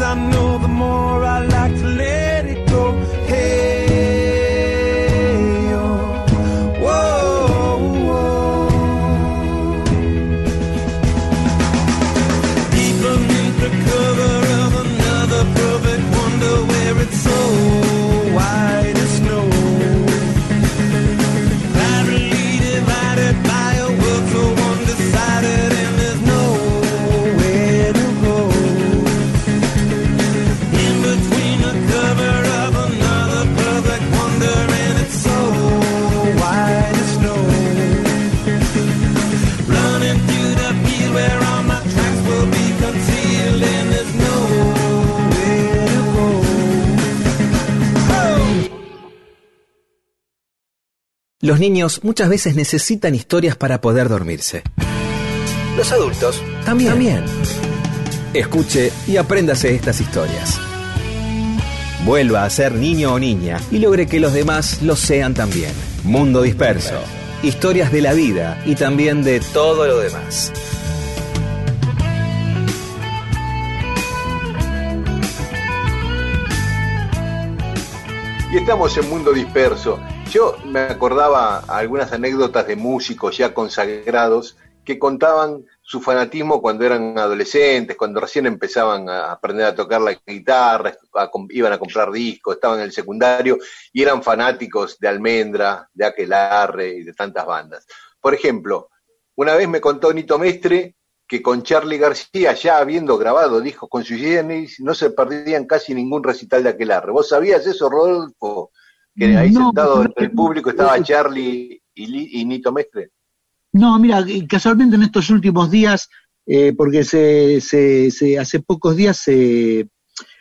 I know, the more I Los niños muchas veces necesitan historias para poder dormirse. Los adultos también. también. Escuche y apréndase estas historias. Vuelva a ser niño o niña y logre que los demás lo sean también. Mundo disperso. Historias de la vida y también de todo lo demás. Y estamos en Mundo Disperso. Yo me acordaba algunas anécdotas de músicos ya consagrados que contaban su fanatismo cuando eran adolescentes, cuando recién empezaban a aprender a tocar la guitarra, a iban a comprar discos, estaban en el secundario y eran fanáticos de Almendra, de Aquelarre y de tantas bandas. Por ejemplo, una vez me contó Nito Mestre que con Charlie García, ya habiendo grabado discos con su Generis, no se perdían casi ningún recital de Aquelarre. ¿Vos sabías eso, Rodolfo? Que ahí No, sentado en no, el público estaba. Charlie y, y Nito Mestre. No, mira, casualmente en estos últimos días, eh, porque se, se, se- hace pocos días se,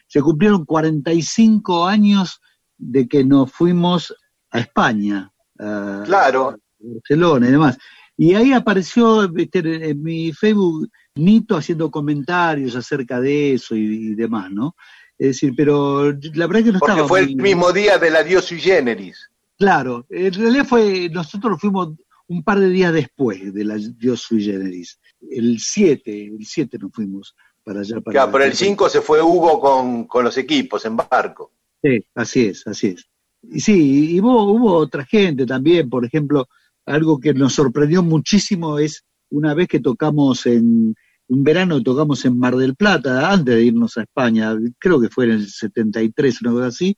se cumplieron 45 años de que nos fuimos a España, a Claro, Barcelona y demás. Y ahí apareció viste, en, en mi Facebook Nito haciendo comentarios acerca de eso y, y demás, ¿no? Es decir, pero la verdad que no porque estaba fue muy- el mismo día del adiós sui generis. Claro, en realidad fue, nosotros fuimos un par de días después de la Dios sui generis. El 7, el 7 nos fuimos para allá. Para Claro, pero el 5 se fue Hugo con, con los equipos en barco. Sí, así es, así es. Y sí, y hubo, hubo otra gente también, por ejemplo, algo que nos sorprendió muchísimo es una vez que tocamos en, un verano tocamos en Mar del Plata, antes de irnos a España, creo que fue en el 73, una cosa así,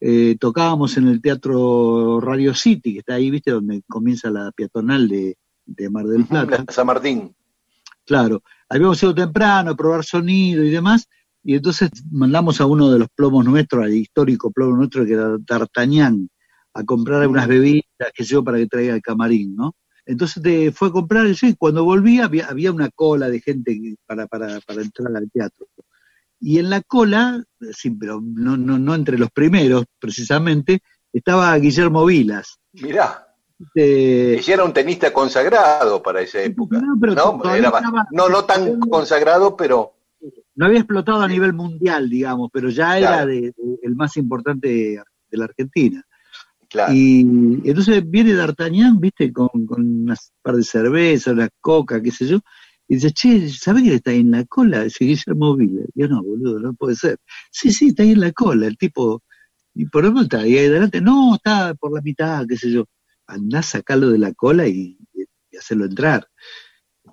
eh, tocábamos en el Teatro Radio City, que está ahí, viste, donde comienza la peatonal de, de Mar del Plata. San Martín. Claro, habíamos ido temprano a probar sonido y demás, y entonces mandamos a uno de los plomos nuestros, al histórico plomo nuestro que era D'Artagnan, a comprar unas bebidas, que yo, para que traiga el camarín, ¿no? Entonces te fue a comprar eso y cuando volví había, había una cola de gente para, para, para entrar al teatro. Y en la cola, sí, pero no, no, no entre los primeros, precisamente, estaba Guillermo Vilas. Mirá, Eh, ella era un tenista consagrado para esa época. No, pero ¿no? Era ba- estaba- no, no tan consagrado, pero no había explotado a nivel mundial, digamos, pero ya era de- el más importante de la Argentina. Claro. Y entonces viene D'Artagnan, viste, con, con unas par de cervezas, una coca, qué sé yo, y dice, che, ¿sabés que está ahí en la cola? [laughs] Dice Guillermo Villa. Yo no, boludo, no puede ser. Sí, sí, está ahí en la cola, el tipo, y por ejemplo está ahí adelante, no, está por la mitad, qué sé yo. Andá a sacarlo de la cola y, y hacerlo entrar.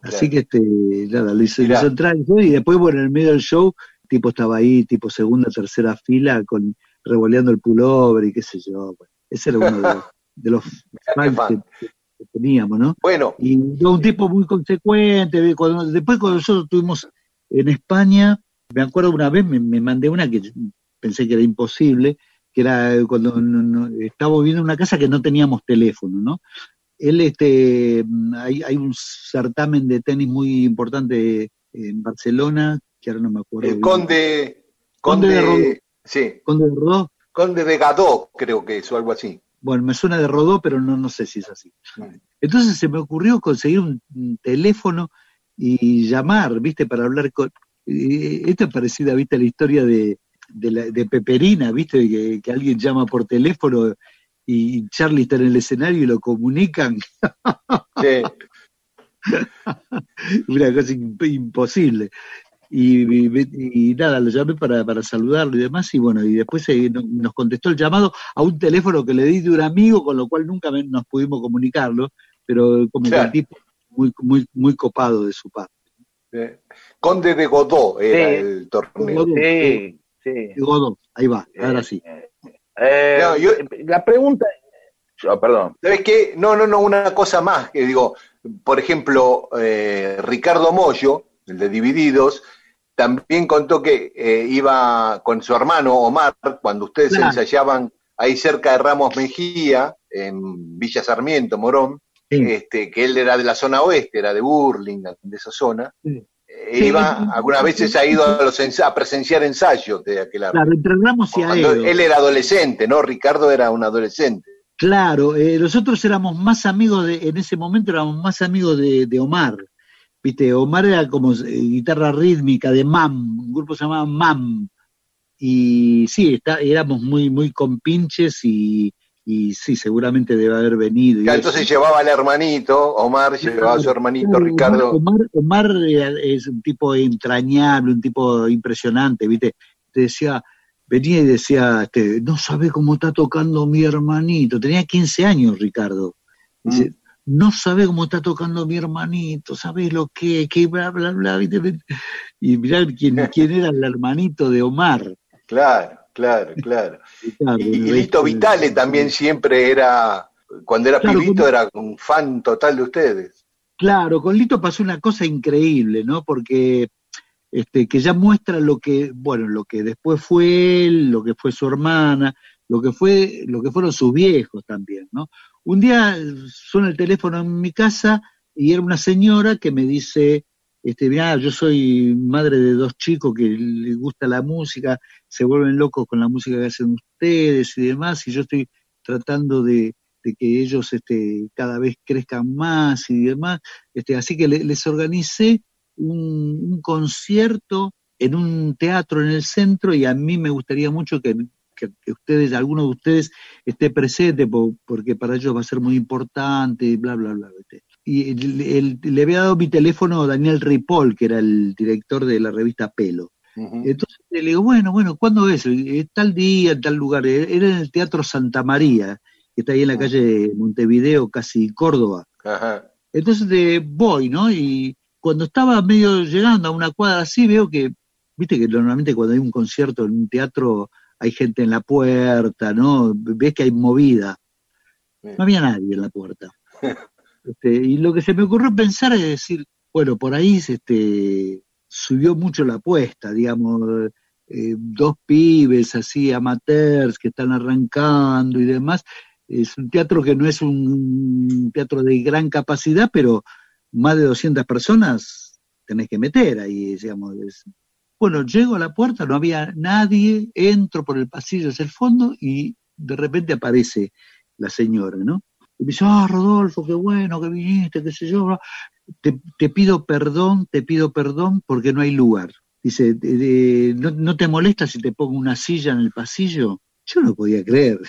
Así que este, nada, lo hizo, lo hizo entrar y después, bueno, en el medio del show, el tipo estaba ahí, tipo segunda, tercera fila, con revoleando el pullover y qué sé yo. Bueno, ese era uno de los, [laughs] de los fans fan. que, que teníamos, ¿no? Bueno, Y un tipo muy consecuente. después cuando nosotros estuvimos en España, me acuerdo una vez, me, me mandé una que pensé que era imposible, que era cuando no- no- estábamos viendo una casa que no teníamos teléfono, ¿no? Él, este, hay, hay un certamen de tenis muy importante en Barcelona, que ahora no me acuerdo. el bien. conde, Conde de Rodó. conde, sí, Conde de Rodó. Conde de Gadó, creo que es, o algo así. Bueno, me suena de Rodó, pero no, no sé si es así. Entonces se me ocurrió conseguir un, teléfono y llamar, ¿viste? Para hablar con... Esto es parecida, ¿viste? A la historia de, de, la- de Peperina, ¿viste? Que, que alguien llama por teléfono y Charlie está en el escenario y lo comunican. Sí. [laughs] Una cosa imp- imposible. Y, y- y nada, lo llamé para, para saludarlo y demás, y bueno, y después no- nos contestó el llamado a un teléfono que le di de un amigo, con lo cual nunca me- nos pudimos comunicarlo, pero como que Claro. el tipo muy, muy, muy copado de su parte. Eh, Conde de Godó era Sí. el torneo. Godó. Sí, sí. Godó, ahí va, ahora sí. Eh, No, yo- La pregunta. oh, perdón. ¿Sabes qué? No, no, no, una cosa más que digo, por ejemplo, eh, Ricardo Mollo, el de Divididos, también contó que eh, iba con su hermano Omar, cuando ustedes Claro. ensayaban ahí cerca de Ramos Mejía, en Villa Sarmiento, Morón, Sí. este, que él era de la zona oeste, era de Burlingame, de esa zona. Sí. Eh, iba, algunas veces ha ido a, los a presenciar ensayos de aquel árbol. Claro, entre Ramos y Aedo. él era adolescente, ¿no? Ricardo era un adolescente. Claro, eh, nosotros éramos más amigos de, en ese momento éramos más amigos de, de Omar. Viste, Omar era como eh, guitarra rítmica de MAM, un grupo se llamaba MAM. Y sí, está, éramos muy, muy compinches y, y sí, seguramente debe haber venido. y Ya, eso. entonces llevaba al hermanito, Omar llevaba a su hermanito Ricardo. Omar, Omar es un tipo entrañable, un tipo impresionante, ¿viste? Te decía, venía y decía, este, no sabe cómo está tocando mi hermanito. Tenía 15 años, Ricardo. Dice, no sabe cómo está tocando mi hermanito, ¿sabes lo que? que bla, bla, bla. Y mirá quién, quién era el hermanito de Omar. Claro, claro, claro. [laughs] Y. Lito Vitale también siempre era, cuando era Claro, pibito, con- era un fan total de ustedes. Claro, con Lito pasó una cosa increíble, ¿no? Porque este, que ya muestra lo que, bueno, lo que después fue él, lo que fue su hermana, lo que fue, lo que fueron sus viejos también, ¿no? Un día suena el teléfono en mi casa y era una señora que me dice, este, mira, yo soy madre de dos chicos que les gusta la música, se vuelven locos con la música que hacen ustedes y demás, y yo estoy tratando de, de que ellos este, cada vez crezcan más y demás. Este, así que le- les organicé un, un concierto en un teatro en el centro y a mí me gustaría mucho que, que- que ustedes, alguno de ustedes esté presente po- porque para ellos va a ser muy importante y bla, bla, bla. Y el- el- le había dado mi teléfono a Daniel Ripoll, que era el director de la revista Pelo. Entonces le digo, bueno, bueno, ¿cuándo es? Tal día, tal lugar. Era en el Teatro Santa María, que está ahí en la calle Montevideo, casi Córdoba. Ajá. Entonces voy, ¿no? Y cuando estaba medio llegando a una cuadra así, veo que, viste que normalmente cuando hay un concierto en un teatro hay gente en la puerta, ¿no? Ves que hay movida. No había nadie en la puerta. Este, y lo que se me ocurrió pensar es decir, bueno, por ahí este, subió mucho la apuesta, digamos, eh, dos pibes así, amateurs, que están arrancando y demás. Es un teatro que no es un teatro de gran capacidad, pero más de 200 personas tenés que meter ahí, digamos. es- Bueno, llego a la puerta, no había nadie, entro por el pasillo hacia el fondo y de repente aparece la señora, ¿no? Y me dice, ah, Rodolfo, qué bueno que viniste, qué sé yo. Te, te pido perdón, te pido perdón porque no hay lugar. Dice, ¿no, ¿no te molesta si te pongo una silla en el pasillo? Yo no podía creer.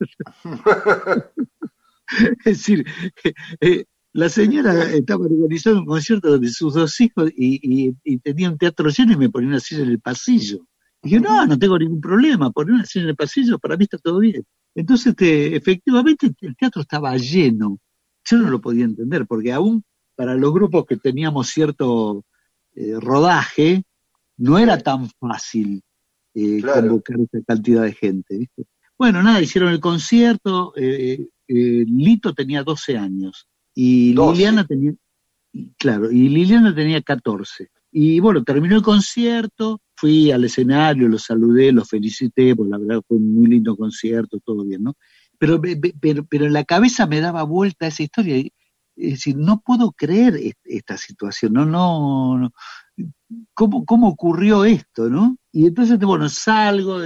[laughs] [laughs] es decir, eh, la señora estaba organizando un concierto de sus dos hijos y, y- y tenía un teatro lleno y me ponía una silla en el pasillo. Y dije, no, no tengo ningún problema, poner una silla en el pasillo, para mí está todo bien. Entonces, efectivamente, el teatro estaba lleno. Yo no lo podía entender, porque aún para los grupos que teníamos cierto eh, rodaje, no era tan fácil eh, Claro. convocar esa cantidad de gente. ¿viste? Bueno, nada, hicieron el concierto, eh, eh, Lito tenía 12 años y 12. Liliana tenía, claro, y Liliana tenía 14. Y bueno, terminó el concierto, fui al escenario, los saludé, los felicité, porque la verdad fue un muy lindo concierto, todo bien, ¿no? Pero, pero, pero en la cabeza me daba vuelta esa historia. Es decir, no puedo creer est- esta situación, no, no, no. ¿Cómo, ¿Cómo ocurrió esto, no? Y entonces, bueno, salgo,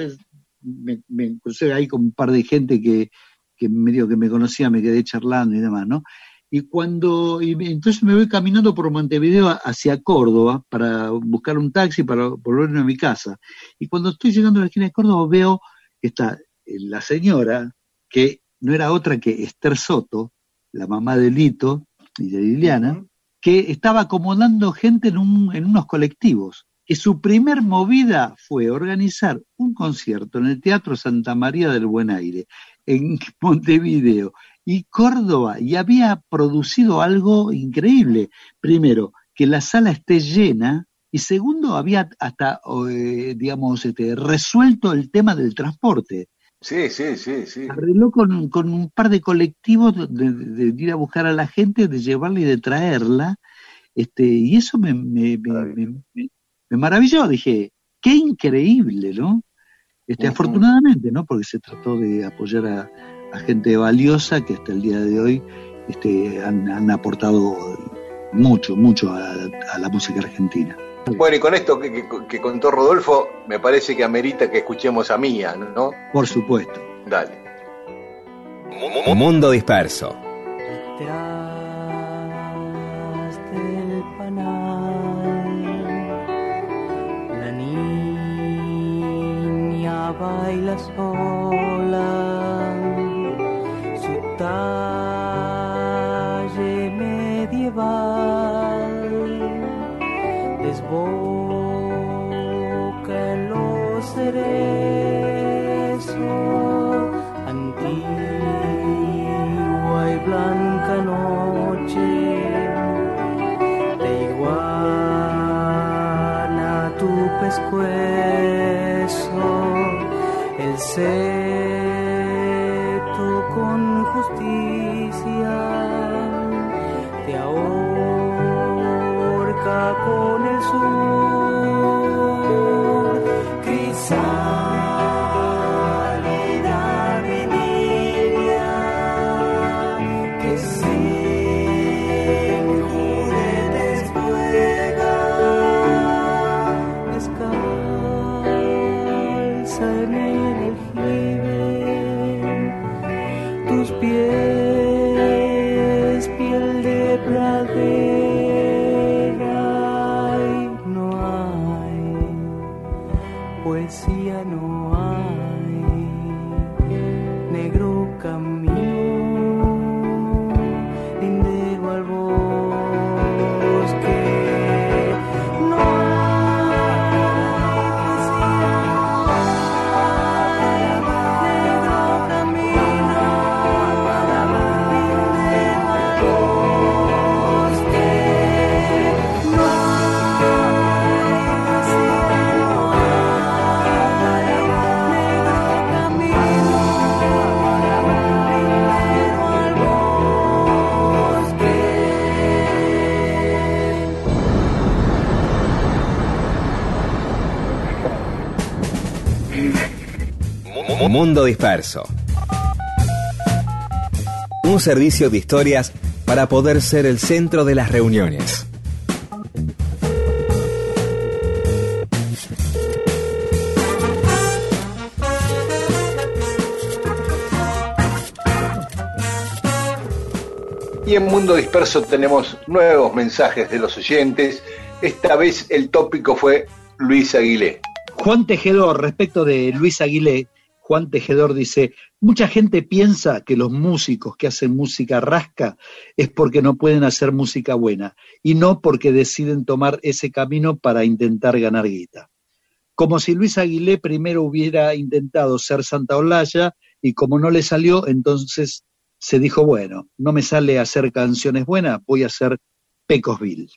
me, me crucé ahí con un par de gente que, que medio que me conocía, me quedé charlando y demás, ¿no? Y cuando, y entonces me voy caminando por Montevideo hacia Córdoba para buscar un taxi para volverme a mi casa. Y cuando estoy llegando a la esquina de Córdoba veo que está eh, la señora, que no era otra que Esther Soto, la mamá de Lito y de Liliana, que estaba acomodando gente en, un- en unos colectivos. Que su primer movida fue organizar un concierto en el Teatro Santa María del Buen Aire, en [laughs] Montevideo y Córdoba, y había producido algo increíble. Primero, que la sala esté llena, y segundo, había hasta, eh, digamos, este, resuelto el tema del transporte Sí, sí, sí, sí. arregló con, con un par de colectivos de, de- de ir a buscar a la gente, de llevarla y de traerla, este, y eso me, me, me, me- maravilló, dije, qué increíble, ¿no? Este. Afortunadamente, ¿no? Porque se trató de apoyar a, a gente valiosa que hasta el día de hoy este, han, han aportado mucho, mucho a, a la música argentina. Bueno, y con esto que, que- que contó Rodolfo, me parece que amerita que escuchemos a Mía, ¿no? Por supuesto. Dale. Mundo disperso. Detrás del panal, la niña baila sola, talle medieval desboca en los cerezos, antigua y blanca noche, de iguana tu pescuezo, el seto con justicia. Te ahorca con el sur, Mundo disperso. Un servicio de historias para poder ser el centro de las reuniones. Y en Mundo Disperso tenemos nuevos mensajes de los oyentes. Esta vez el tópico fue Luis Aguilé. Juan Tejedor, respecto de Luis Aguilé, Juan Tejedor dice, mucha gente piensa que los músicos que hacen música rasca es porque no pueden hacer música buena y no porque deciden tomar ese camino para intentar ganar guita. Como si Luis Aguilé primero hubiera intentado ser Santa Olalla y como no le salió, entonces se dijo, bueno, no me sale hacer canciones buenas, voy a hacer Pecosville.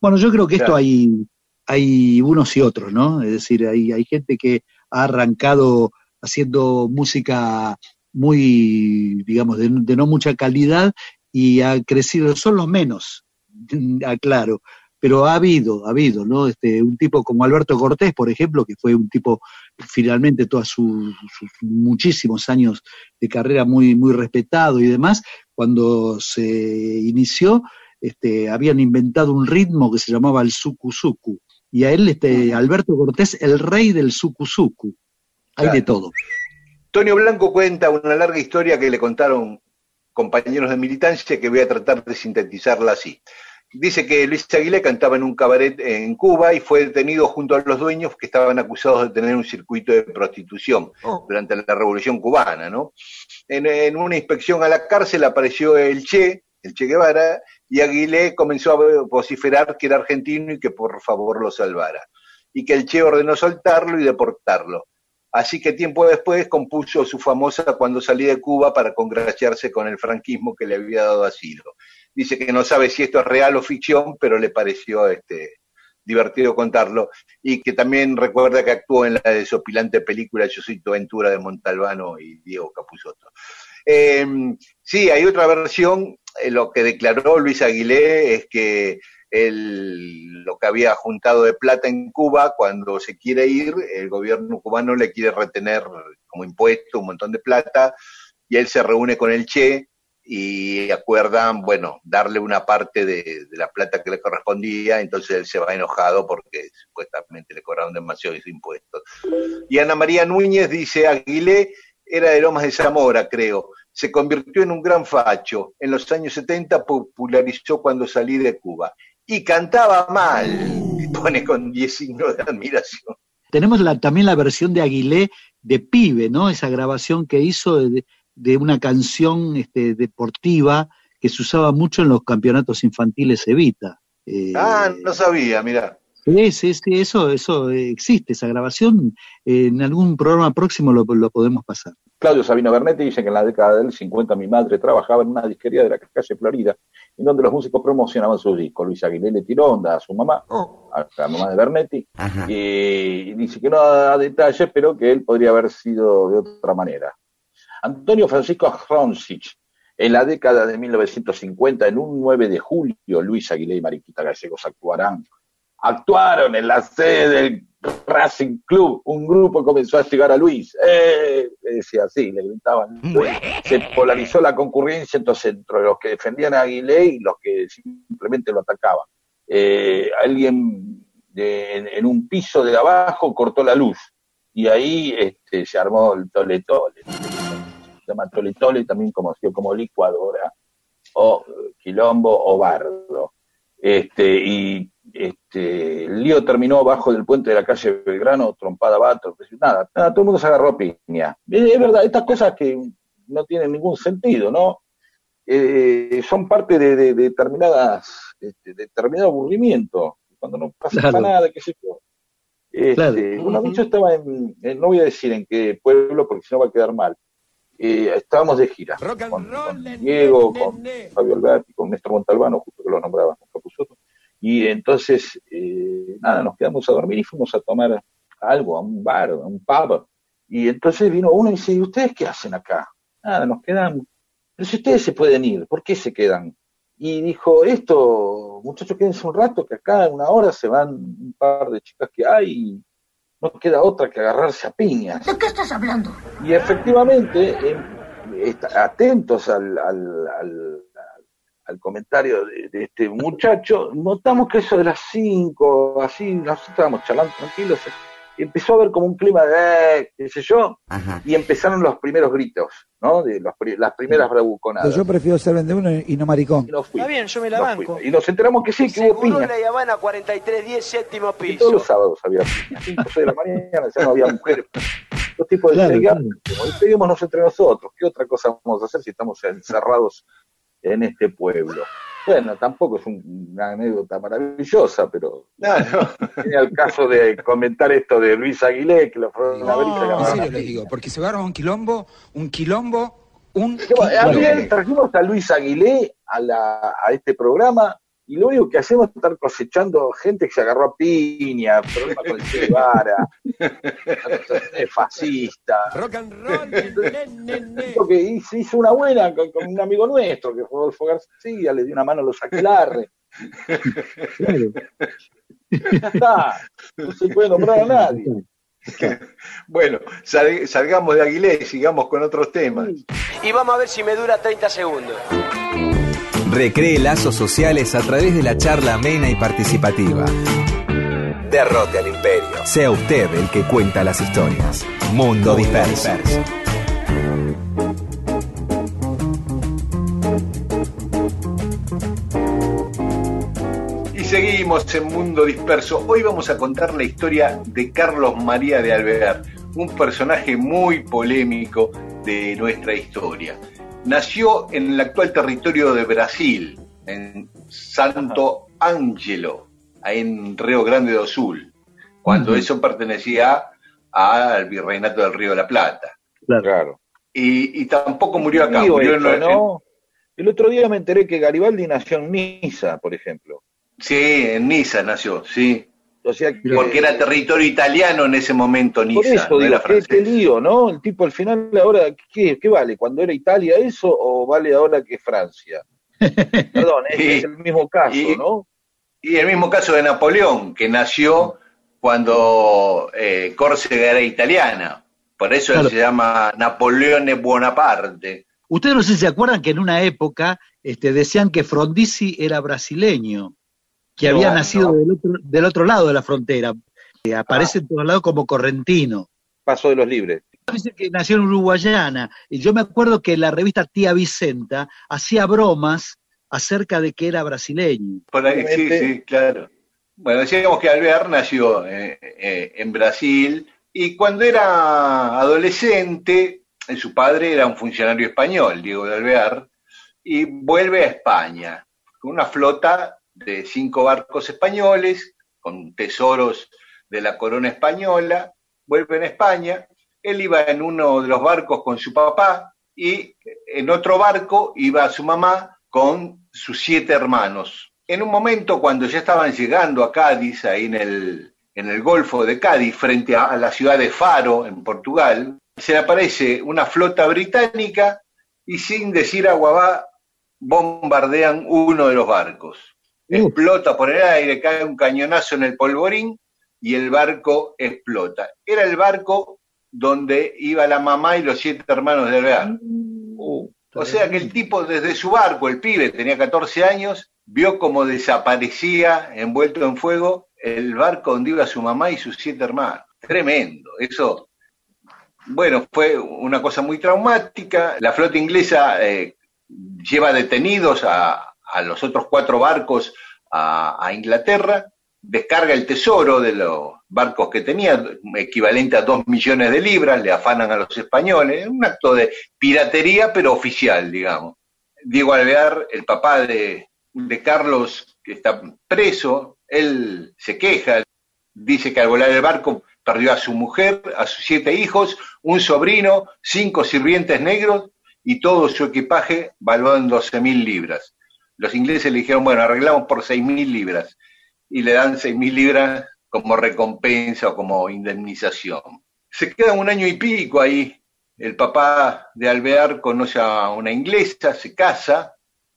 Bueno, yo creo que esto hay, hay unos y otros, ¿no? Es decir, hay, hay gente que ha arrancado haciendo música muy, digamos, de, de no mucha calidad y ha crecido, son los menos, [laughs] aclaro, pero ha habido, ha habido, ¿no? Este, un tipo como Alberto Cortés, por ejemplo, que fue un tipo finalmente todos sus, sus muchísimos años de carrera muy, muy respetado y demás, cuando se inició, este, habían inventado un ritmo que se llamaba el suku suku, y a él, este, Alberto Cortés, el rey del suku suku. Hay Claro. de todo. Tonio Blanco cuenta una larga historia que le contaron compañeros de militancia que voy a tratar de sintetizarla así. Dice que Luis Aguilé cantaba en un cabaret en Cuba y fue detenido junto a los dueños que estaban acusados de tener un circuito de prostitución durante la Revolución Cubana, ¿no? En, en una inspección a la cárcel apareció el Che, el Che Guevara, y Aguilé comenzó a vociferar que era argentino y que por favor lo salvara. Y que el Che ordenó soltarlo y deportarlo. Así que tiempo después compuso su famosa Cuando salí de Cuba para congraciarse con el franquismo que le había dado asilo. Dice que no sabe si esto es real o ficción, pero le pareció este, divertido contarlo. Y que también recuerda que actuó en la desopilante película Yo soy tu aventura de Montalbano y Diego Capusotto. Eh, sí, hay otra versión. eh, lo que declaró Luis Aguilé es que el- lo que había juntado de plata en Cuba, cuando se quiere ir, el gobierno cubano le quiere retener como impuesto un montón de plata y él se reúne con el Che y acuerdan, bueno, darle una parte de, de la plata que le correspondía, entonces él se va enojado porque supuestamente le cobraron demasiados impuestos. Y Ana María Núñez dice, Aguilé era de Lomas de Zamora, creo. Se convirtió en un gran facho. En los años 70 popularizó cuando salí de Cuba. Y cantaba mal. Y pone con 10 signos de admiración. Tenemos la, también la versión de Aguilé de Pibe, ¿no? Esa grabación que hizo de, de una canción este, deportiva que se usaba mucho en los campeonatos infantiles Evita. Eh, Ah, no sabía, mira. Sí, sí, sí, eso, eso existe, esa grabación. eh, en algún programa próximo lo, lo podemos pasar. Claudio Sabino Bernetti dice que en la década del 50 mi madre trabajaba en una disquería de la calle Florida, en donde los músicos promocionaban sus discos. Luis Aguilé le tiró onda a su mamá, a la mamá de Bernetti, y dice que no da detalles, pero que él podría haber sido de otra manera. Antonio Francisco Hroncich, en la década de 1950, en un 9 de julio, Luis Aguilé y Mariquita Gallegos actuarán. Actuaron en la sede del Racing Club. Un grupo comenzó a llegar a Luis. ¡Eh! Le decía así, le gritaban. Se polarizó la concurrencia entonces entre los que defendían a Aguilé y los que simplemente lo atacaban. Eh, alguien de- en, en un piso de abajo cortó la luz y ahí este, se armó el tole tole. Se llama tole tole, también conocido como licuadora o eh, quilombo o bardo. Este, y este, el lío terminó bajo del puente de la calle Belgrano, trompada vato, nada, nada, todo el mundo se agarró piña. Es, es verdad, estas cosas que no tienen ningún sentido, ¿no? Eh, son parte de, de- de determinadas, este, determinado aburrimiento, cuando no pasa Claro. nada, qué sé yo. Este, Claro. Una vez yo estaba en, en- no voy a decir en qué pueblo porque si no va a quedar mal. Eh, estábamos de gira Rock and con, roll, con Diego, con. Fabio Alberti, con Néstor Montalbano, justo que lo nombraba, con Capusotto. Y entonces, eh, nada, nos quedamos a dormir y fuimos a tomar algo, a un bar, a un pub. Y entonces vino uno y dice, ¿y ustedes qué hacen acá? Nada, nos quedamos. Pero si ustedes se pueden ir, ¿por qué se quedan? Y dijo, esto, muchachos, quédense un rato, que acá en una hora se van un par de chicas que hay y no queda otra que agarrarse a piñas. ¿De qué estás hablando? Y efectivamente, est- atentos al, al, al- al comentario de, de este muchacho, notamos que eso de las 5, así, nosotros estábamos charlando tranquilos, empezó a haber como un clima de, eh, qué sé yo, y empezaron los primeros gritos, ¿no? De los las primeras bravuconadas. Yo prefiero ser vendeuno y no maricón. Y Está bien, yo me la nos banco. fuimos. Y nos enteramos que sí, que hubo Seguro piña. La Habana 4310, séptimo Que todos los piso. sábados había piña, 5 6 de la mañana, ya no había mujeres. Los tipos Claro, decían, claro. peguémonos entre nosotros, ¿qué otra cosa vamos a hacer si estamos encerrados en este pueblo? Bueno, tampoco es un- una anécdota maravillosa, pero Claro. tenía el caso de comentar esto de Luis Aguilé, que lo fueron a ver y se En a serio les digo, porque se a armar un quilombo, un quilombo, un Bueno, quilombo. Ayer trajimos a Luis Aguilé a, la, a este programa y lo único que hacemos es estar cosechando gente que se agarró a piña, problemas con el Che Guevara, [laughs] fascista. Rock and roll, ne, ne, ne. Porque hizo, hizo una buena con, con un amigo nuestro, que fue Adolfo García, le dio una mano a los aquelarre. Claro. Ya está, no se puede nombrar a nadie. [laughs] Bueno, sal- salgamos de Aguilé y sigamos con otros temas. Y vamos a ver si me dura 30 segundos. Recree lazos sociales a través de la charla amena y participativa. Derrote al imperio. Sea usted el que cuenta las historias. Mundo disperso. Y seguimos en Mundo Disperso. Hoy vamos a contar la historia de Carlos María de Alvear, un personaje muy polémico de nuestra historia. Nació en el actual territorio de Brasil, en Santo Ángelo, ahí en Río Grande do Sul, cuando eso pertenecía al virreinato del Río de la Plata. Claro. Y, y tampoco murió acá, murió en, esto, en- ¿no? El otro día me enteré que Garibaldi nació en Niza, por ejemplo. sí, en Niza nació, sí. O sea que, Porque era territorio italiano en ese momento, Por Niza, eso no digo, era qué, lío, ¿no? El tipo al final ahora, ¿qué, qué vale? ¿Cuando era Italia eso o vale ahora que Francia? [laughs] Perdón, es, Y- es el mismo caso, y- ¿no? Y el mismo caso de Napoleón, que nació cuando eh, Córcega era italiana. Por eso él se llama Napoleone Bonaparte. Ustedes no sé si se acuerdan que en una época este, decían que Frondizi era brasileño, que No, había no. nacido del, otro, del otro lado de la frontera. que aparece en todos lados como correntino. Paso de los libres. Dice que nació en Uruguayana. Y yo me acuerdo que la revista Tía Vicenta hacía bromas acerca de que era brasileño. Por ahí, sí, sí, claro. Bueno, decíamos que Alvear nació eh, eh, en Brasil y cuando era adolescente, eh, su padre era un funcionario español, Diego de Alvear, y vuelve a España con una flota de cinco barcos españoles, con tesoros de la corona española, vuelve a España, él iba en uno de los barcos con su papá y en otro barco iba su mamá con sus siete hermanos. En un momento cuando ya estaban llegando a Cádiz, ahí en el, en el Golfo de Cádiz, frente a, la ciudad de Faro, en Portugal, se le aparece una flota británica y sin decir agua va, bombardean uno de los barcos. Explota por el aire, cae un cañonazo en el polvorín y el barco explota. Era el barco donde iba la mamá y los siete hermanos de Alvear. O sea que el tipo desde su barco, el pibe, tenía 14 años, vio como desaparecía, envuelto en fuego, el barco donde iba su mamá y sus siete hermanos. Tremendo, eso. Bueno, fue una cosa muy traumática. La flota inglesa eh, lleva detenidos a, a, los otros cuatro barcos a, Inglaterra, descarga el tesoro de los barcos que tenía, equivalente a dos millones de libras, le afanan a los españoles, un acto de piratería, pero oficial, digamos. Diego Alvear, el papá de, de Carlos, que está preso, él se queja, dice que al volar el barco perdió a su mujer, a sus siete hijos, un sobrino, cinco sirvientes negros y todo su equipaje valuado en 12 mil libras. Los ingleses le dijeron, bueno, arreglamos por seis mil libras y le dan seis mil libras como recompensa o como indemnización. Se queda un año y pico ahí. El papá de Alvear conoce a una inglesa, se casa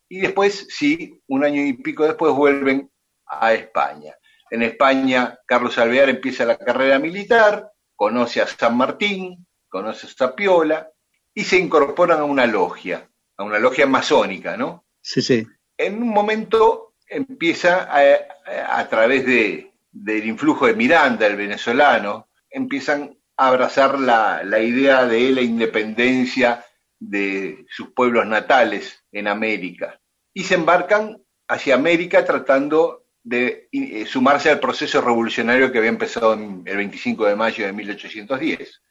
y después, sí, un año y pico después vuelven a España. En España, Carlos Alvear empieza la carrera militar, conoce a San Martín, conoce a Zapiola y se incorporan a una logia, a una logia masónica, ¿no? Sí, sí. En un momento empieza a, través de, del influjo de Miranda, el venezolano, empiezan a abrazar la, idea de la independencia de sus pueblos natales en América y se embarcan hacia América tratando de eh, sumarse al proceso revolucionario que había empezado el 25 de mayo de 1810.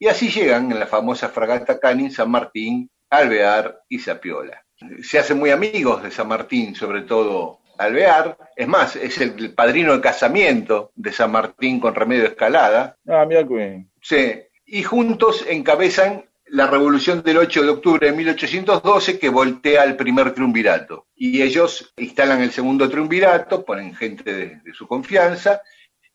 Y así llegan en la famosa fragata Canin, San Martín, Alvear y Zapiola. Se hacen muy amigos de San Martín, sobre todo Alvear. Es más, es el padrino de casamiento de San Martín con Remedio Escalada. Ah, mira que Sí. Y juntos encabezan la revolución del 8 de octubre de 1812 que voltea el primer triunvirato. Y ellos instalan el segundo triunvirato, ponen gente de, de su confianza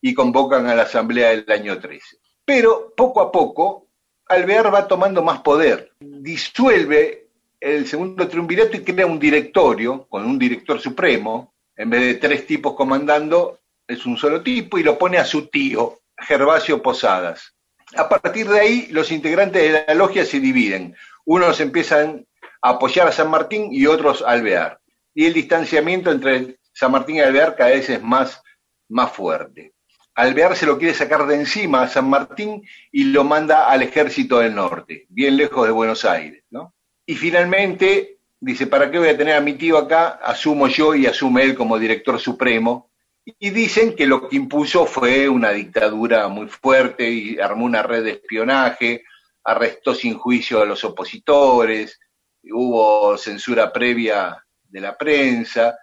y convocan a la asamblea del año 13. Pero poco a poco, Alvear va tomando más poder, disuelve el segundo triunvirato y crea un directorio con un director supremo, en vez de tres tipos comandando, es un solo tipo y lo pone a su tío, Gervasio Posadas. A partir de ahí, los integrantes de la logia se dividen. Unos empiezan a apoyar a San Martín y otros a Alvear. Y el distanciamiento entre San Martín y Alvear cada vez es más, más fuerte. Alvear se lo quiere sacar de encima a San Martín y lo manda al ejército del norte, bien lejos de Buenos Aires. ¿no? Y finalmente dice, ¿para qué voy a tener a mi tío acá? Asumo yo y asume él como director supremo. Y dicen que lo que impuso fue una dictadura muy fuerte y armó una red de espionaje, arrestó sin juicio a los opositores, hubo censura previa de la prensa,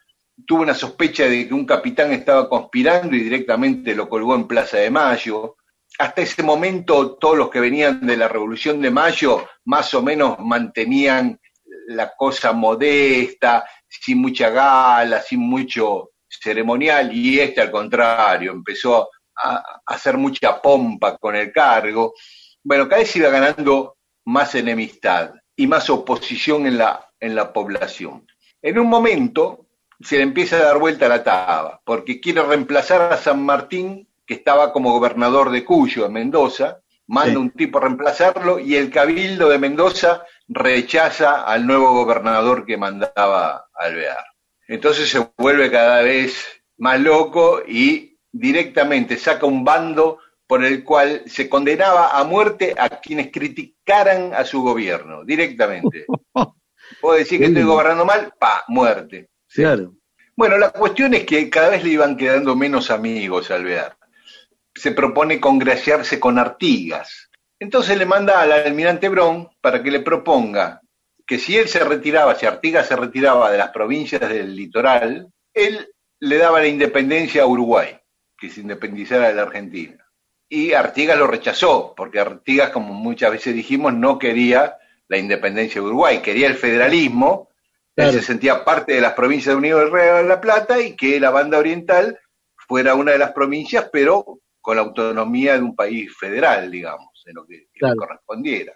tuvo una sospecha de que un capitán estaba conspirando y directamente lo colgó en Plaza de Mayo. Hasta ese momento todos los que venían de la Revolución de Mayo más o menos mantenían la cosa modesta, sin mucha gala, sin mucho ceremonial, y este al contrario, empezó a, hacer mucha pompa con el cargo. Bueno, cada vez iba ganando más enemistad y más oposición en la, en la población. En un momento se le empieza a dar vuelta la taba, porque quiere reemplazar a San Martín, que estaba como gobernador de Cuyo, en Mendoza, manda Sí. un tipo a reemplazarlo y el cabildo de Mendoza rechaza al nuevo gobernador que mandaba Alvear. Entonces se vuelve cada vez más loco y directamente saca un bando por el cual se condenaba a muerte a quienes criticaran a su gobierno, directamente. [laughs] Puedo decir que estoy gobernando mal, pa, muerte. Claro. Bueno, la cuestión es que cada vez le iban quedando menos amigos a Alvear. Se propone congraciarse con Artigas. Entonces le manda al almirante Brón para que le proponga que si él se retiraba, si Artigas se retiraba de las provincias del litoral, él le daba la independencia a Uruguay, que se independizara de la Argentina. Y Artigas lo rechazó, porque Artigas, como muchas veces dijimos, no quería la independencia de Uruguay, quería el federalismo, él se sentía parte de las provincias de Unión de la Plata y que la banda oriental fuera una de las provincias, pero con la autonomía de un país federal, digamos, en lo que, que Claro. correspondiera.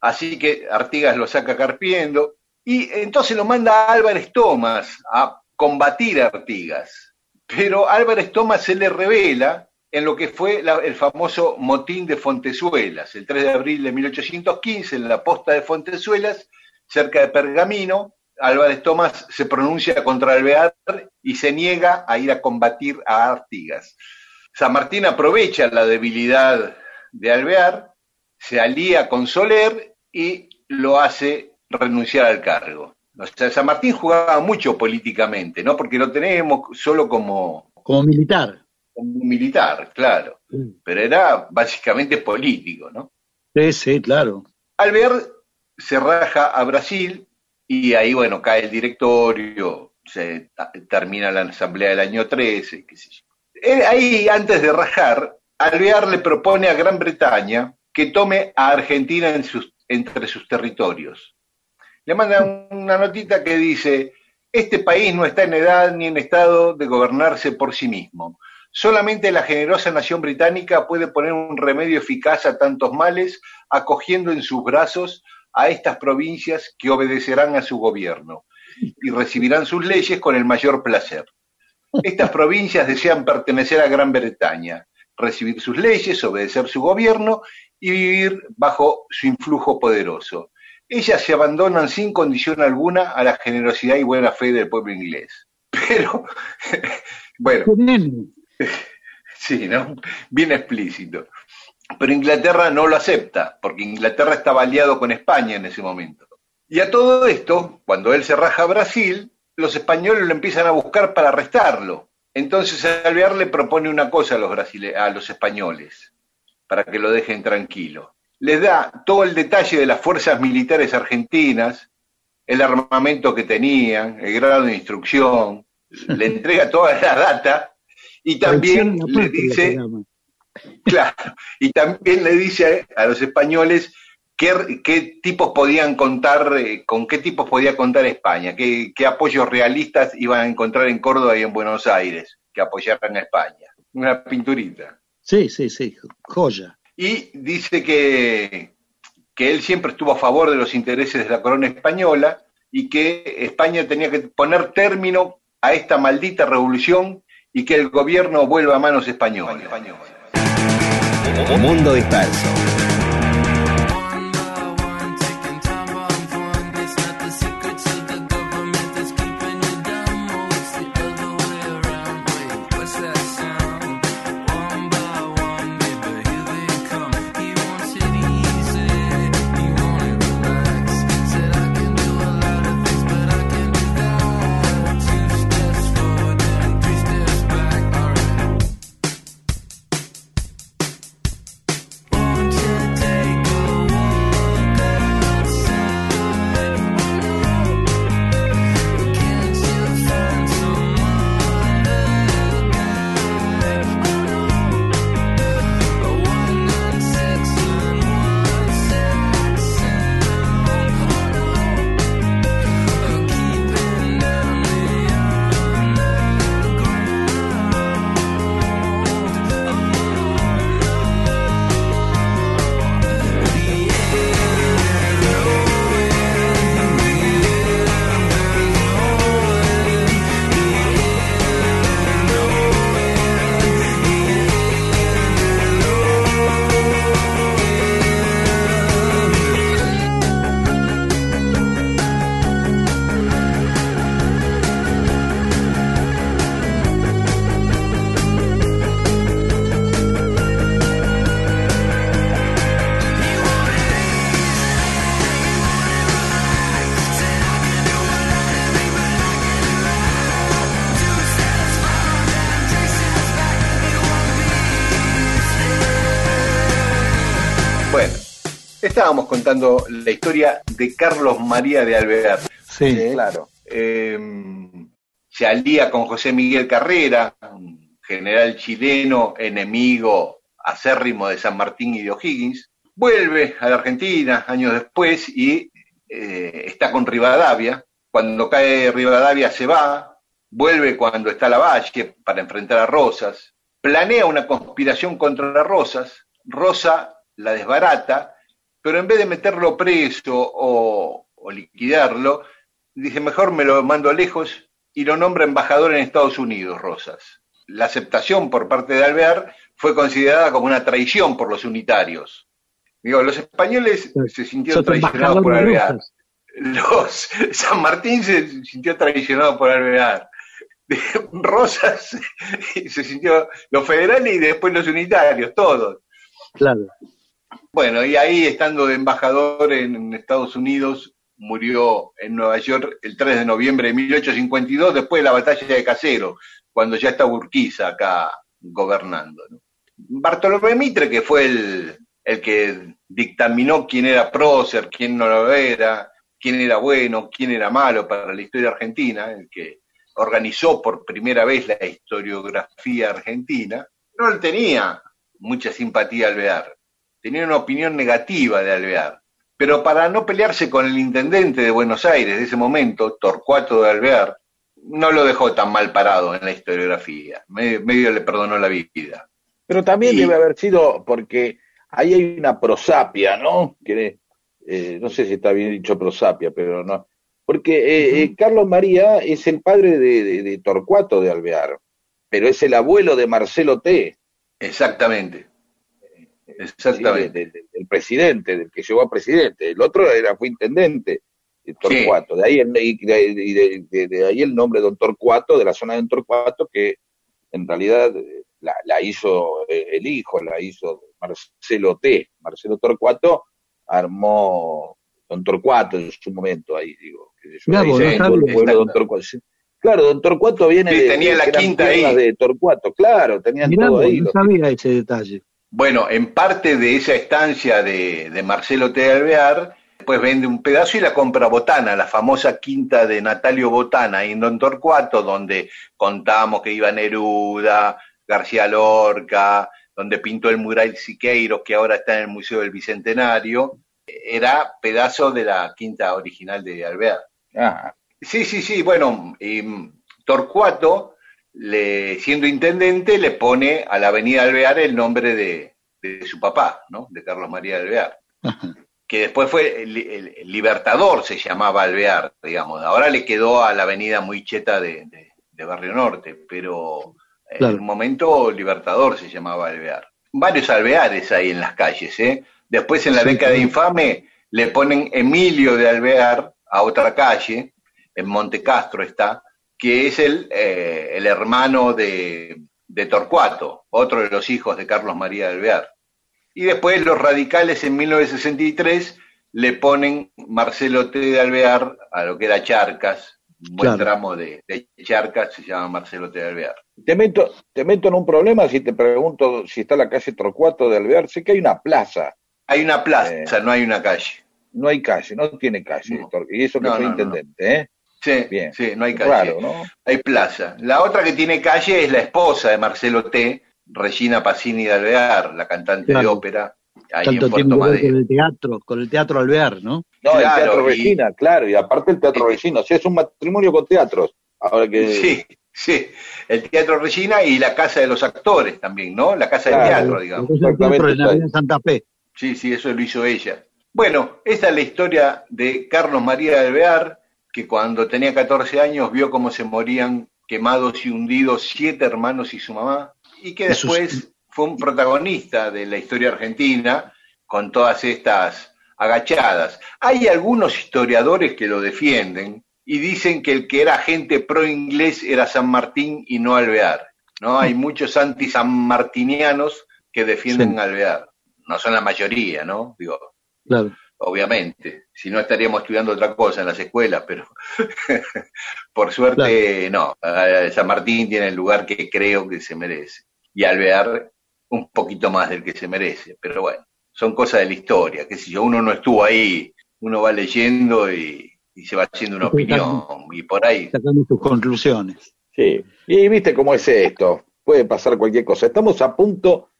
Así que Artigas lo saca carpiendo y entonces lo manda a Álvarez Thomas a combatir a Artigas. Pero Álvarez Thomas se le revela en lo que fue la- el famoso motín de Fontezuelas, el 3 de abril de 1815, en la posta de Fontezuelas, cerca de Pergamino, Álvarez Tomás se pronuncia contra Alvear y se niega a ir a combatir a Artigas. San Martín aprovecha la debilidad de Alvear, se alía con Soler y lo hace renunciar al cargo. O sea, San Martín jugaba mucho políticamente, ¿no? Porque lo tenemos solo como, Como militar. como militar, claro, pero era básicamente político, ¿no? Sí, sí, claro. Alvear se raja a Brasil y ahí, bueno, cae el directorio, se termina la asamblea del año 13, qué sé yo. Eh, Ahí, antes de rajar, Alvear le propone a Gran Bretaña que tome a Argentina entre sus territorios. Le manda una notita que dice, este país no está en edad ni en estado de gobernarse por sí mismo. Solamente la generosa nación británica puede poner un remedio eficaz a tantos males, acogiendo en sus brazos a estas provincias que obedecerán a su gobierno y recibirán sus leyes con el mayor placer. Estas provincias desean pertenecer a Gran Bretaña, recibir sus leyes, obedecer su gobierno y vivir bajo su influjo poderoso. Ellas se abandonan sin condición alguna a la generosidad y buena fe del pueblo inglés. [laughs] Pero, bueno, [laughs] sí, ¿no? Bien explícito. Pero Inglaterra no lo acepta, porque Inglaterra estaba aliado con España en ese momento. Y a todo esto, cuando él se raja a Brasil, los españoles lo empiezan a buscar para arrestarlo. Entonces Alvear le propone una cosa a los, brasile- a los españoles, para que lo dejen tranquilo. Les da todo el detalle de las fuerzas militares argentinas, el armamento que tenían, el grado de instrucción, [laughs] le entrega toda la data y también le dice, [laughs] claro, y también le dice a los españoles ¿qué, qué tipos podían contar, eh, con qué tipos podía contar España? ¿Qué, qué apoyos realistas iban a encontrar en Córdoba y en Buenos Aires que apoyaran a España? Una pinturita. Sí, sí, sí, joya. Y dice que, que él siempre estuvo a favor de los intereses de la corona española y que España tenía que poner término a esta maldita revolución y que el gobierno vuelva a manos españolas. Mundo Disperso. Estábamos contando la historia de Carlos María de Alvear. Sí, Claro. Eh, se alía con José Miguel Carrera, un general chileno, enemigo acérrimo de San Martín y de O'Higgins. Vuelve a la Argentina años después y eh, está con Rivadavia. Cuando cae Rivadavia se va, vuelve cuando está Lavalle para enfrentar a Rosas. Planea una conspiración contra Rosas. Rosa la desbarata, pero en vez de meterlo preso o, o liquidarlo, dice, mejor me lo mando lejos y lo nombra embajador en Estados Unidos, Rosas. La aceptación por parte de Alvear fue considerada como una traición por los unitarios. Digo, los españoles se sintieron traicionados por Alvear. Los, San Martín se sintió traicionado por Alvear. [laughs] Rosas se sintió los federales y después los unitarios, todos. Claro. Bueno, y ahí estando de embajador en Estados Unidos, murió en Nueva York el 3 de noviembre de 1852, después de la batalla de Casero, cuando ya está Urquiza acá gobernando. Bartolomé Mitre, que fue el, el que dictaminó quién era prócer, quién no lo era, quién era bueno, quién era malo para la historia argentina, el que organizó por primera vez la historiografía argentina, no le tenía mucha simpatía a Alvear, tenía una opinión negativa de Alvear. Pero para no pelearse con el intendente de Buenos Aires de ese momento, Torcuato de Alvear, no lo dejó tan mal parado en la historiografía, medio, medio le perdonó la vida. Pero también Y- debe haber sido porque ahí hay una prosapia, ¿no? Que, eh, no sé si está bien dicho prosapia, pero no. Porque eh, eh, Carlos María es el padre de, de- de Torcuato de Alvear, pero es el abuelo de Marcelo T. Exactamente. Exactamente. Sí, del, del- del presidente, del que llegó a presidente. El otro era fue intendente, Torcuato. De ahí el, y de, de- de- de ahí el nombre Don Torcuato, de la zona de Don Torcuato, que en realidad eh, la, la hizo eh, el hijo, la hizo Marcelo T. Marcelo Torcuato armó Don Torcuato en su momento, ahí digo. Mirá ahí vos, no Don Torcuato. Claro, Don Torcuato viene Sí, de, tenía la quinta ahí. de Torcuato, claro, tenían Mirá todo vos, ahí. no sabía ese detalle. Bueno, en parte de esa estancia de, de Marcelo T. Alvear, después vende un pedazo y la compra Botana, la famosa quinta de Natalio Botana, en Don Torcuato, donde contamos que iba Neruda, García Lorca, donde pintó el mural Siqueiros, que ahora está en el Museo del Bicentenario. era pedazo de la quinta original de Alvear. Ah, Sí, sí, sí, bueno, y, Torcuato, le, siendo intendente, le pone a la avenida Alvear el nombre de, de su papá, ¿no? De Carlos María Alvear. Que después fue el, el- el Libertador, se llamaba Alvear, digamos. Ahora le quedó a la avenida muy cheta de, de- de Barrio Norte, pero en un momento Libertador se llamaba Alvear. Varios alveares hay en las calles, ¿eh? Después en la Sí, década infame le ponen Emilio de Alvear a otra calle, en Monte Castro está, que es el, eh, el hermano de, de Torcuato, otro de los hijos de Carlos María de Alvear. Y después los radicales en 1963 le ponen Marcelo T. de Alvear a lo que era Charcas, un buen Claro. tramo de, de Charcas se llama Marcelo T. de Alvear. te meto, te meto en un problema si te pregunto si está la calle Torcuato de Alvear. Sé que hay una plaza, Hay una plaza, Eh. no hay una calle. no hay calle, no tiene calle. No. Y eso que No, no. intendente, ¿eh? Sí, Bien. sí, no hay calle. Raro, ¿no? Hay plaza. La otra que tiene calle es la esposa de Marcelo T., Regina Pacini de Alvear, la cantante de ópera, ahí Tanto en tiene Puerto ver con Madero. el teatro, con el teatro Alvear, ¿no? No, el Teatro y- Regina, claro, y aparte el Teatro Regina, o sea, es un matrimonio con teatros. Ahora que Sí, sí. El Teatro Regina y la Casa de los Actores también, ¿no? La Casa Claro. del Teatro, digamos. El teatro Exactamente, en la Avenida Santa Fe. Sí, sí, eso lo hizo ella. Bueno, esta es la historia de Carlos María de Alvear, que cuando tenía 14 años vio cómo se morían quemados y hundidos siete hermanos y su mamá, y que después fue un protagonista de la historia argentina con todas estas agachadas. Hay algunos historiadores que lo defienden y dicen que el que era agente pro inglés era San Martín y no Alvear. ¿no? Hay muchos anti-sanmartinianos que defienden Sí. Alvear. No son la mayoría, ¿no? Digo, Claro. Obviamente. Si no estaríamos estudiando otra cosa en las escuelas, pero [laughs] por suerte no. Eh, San Martín tiene el lugar que creo que se merece. Y Alvear un poquito más del que se merece. Pero bueno, son cosas de la historia. Que si yo uno no estuvo ahí, uno va leyendo y, y se va haciendo una opinión. Y por ahí. Sacando sus conclusiones. Sí, y viste cómo es esto, puede pasar cualquier cosa. Estamos a punto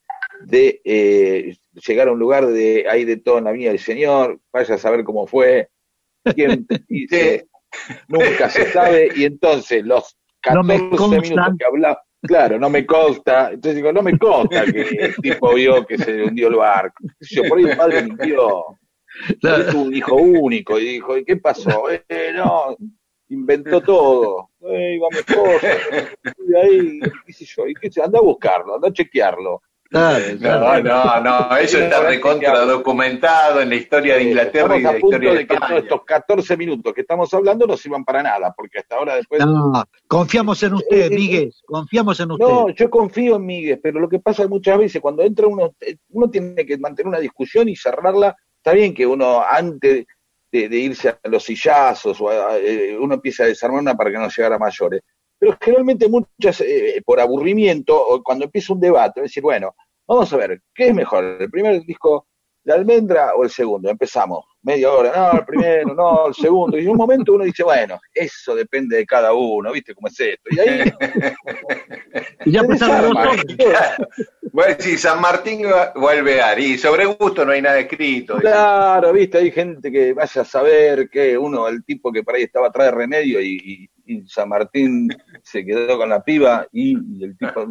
de eh, llegar a un lugar de hay de todo en la Viña del Señor, vaya a saber cómo fue, quién te [laughs] dice, nunca se sabe, y entonces los No 14 me consta. minutos que hablaba, claro, no me consta, entonces digo, no me consta que el tipo vio que se hundió el barco. Yo, por ahí el padre mintió, tuvo un hijo único y dijo, ¿y qué pasó? Eh, no, inventó todo. Iba mi esposa, y ahí, qué sé yo, y qué sé, anda a buscarlo, anda a chequearlo. Claro, No, claro. no, no, eso está recontra documentado en la historia de Inglaterra y de la historia de de que todos España. estos 14 minutos que estamos hablando no sirvan para nada, porque hasta ahora después... No, confiamos en usted, Eh, eh, Miguel, confiamos en usted. No, yo confío en Miguel, pero lo que pasa muchas veces cuando entra uno, eh, uno tiene que mantener una discusión y cerrarla. Está bien que uno antes de, de irse a los sillazos o a- eh, uno empieza a desarmar una para que no llegara a mayores. Pero generalmente muchas, eh, por aburrimiento, o cuando empieza un debate, es decir, bueno, vamos a ver, ¿qué es mejor? ¿El primer disco de Almendra o el segundo? Empezamos, media hora, no, el primero, no, el segundo. Y en un momento uno dice, bueno, eso depende de cada uno, ¿viste cómo es esto? Y ahí [laughs] Y ya horas. Bueno, sí, San Martín va a. Y sobre gusto no hay nada escrito. Claro, viste, hay gente que vaya a saber que uno, el tipo que por ahí estaba atrás de Remedio y, y- y San Martín se quedó con la piba y, y el tipo,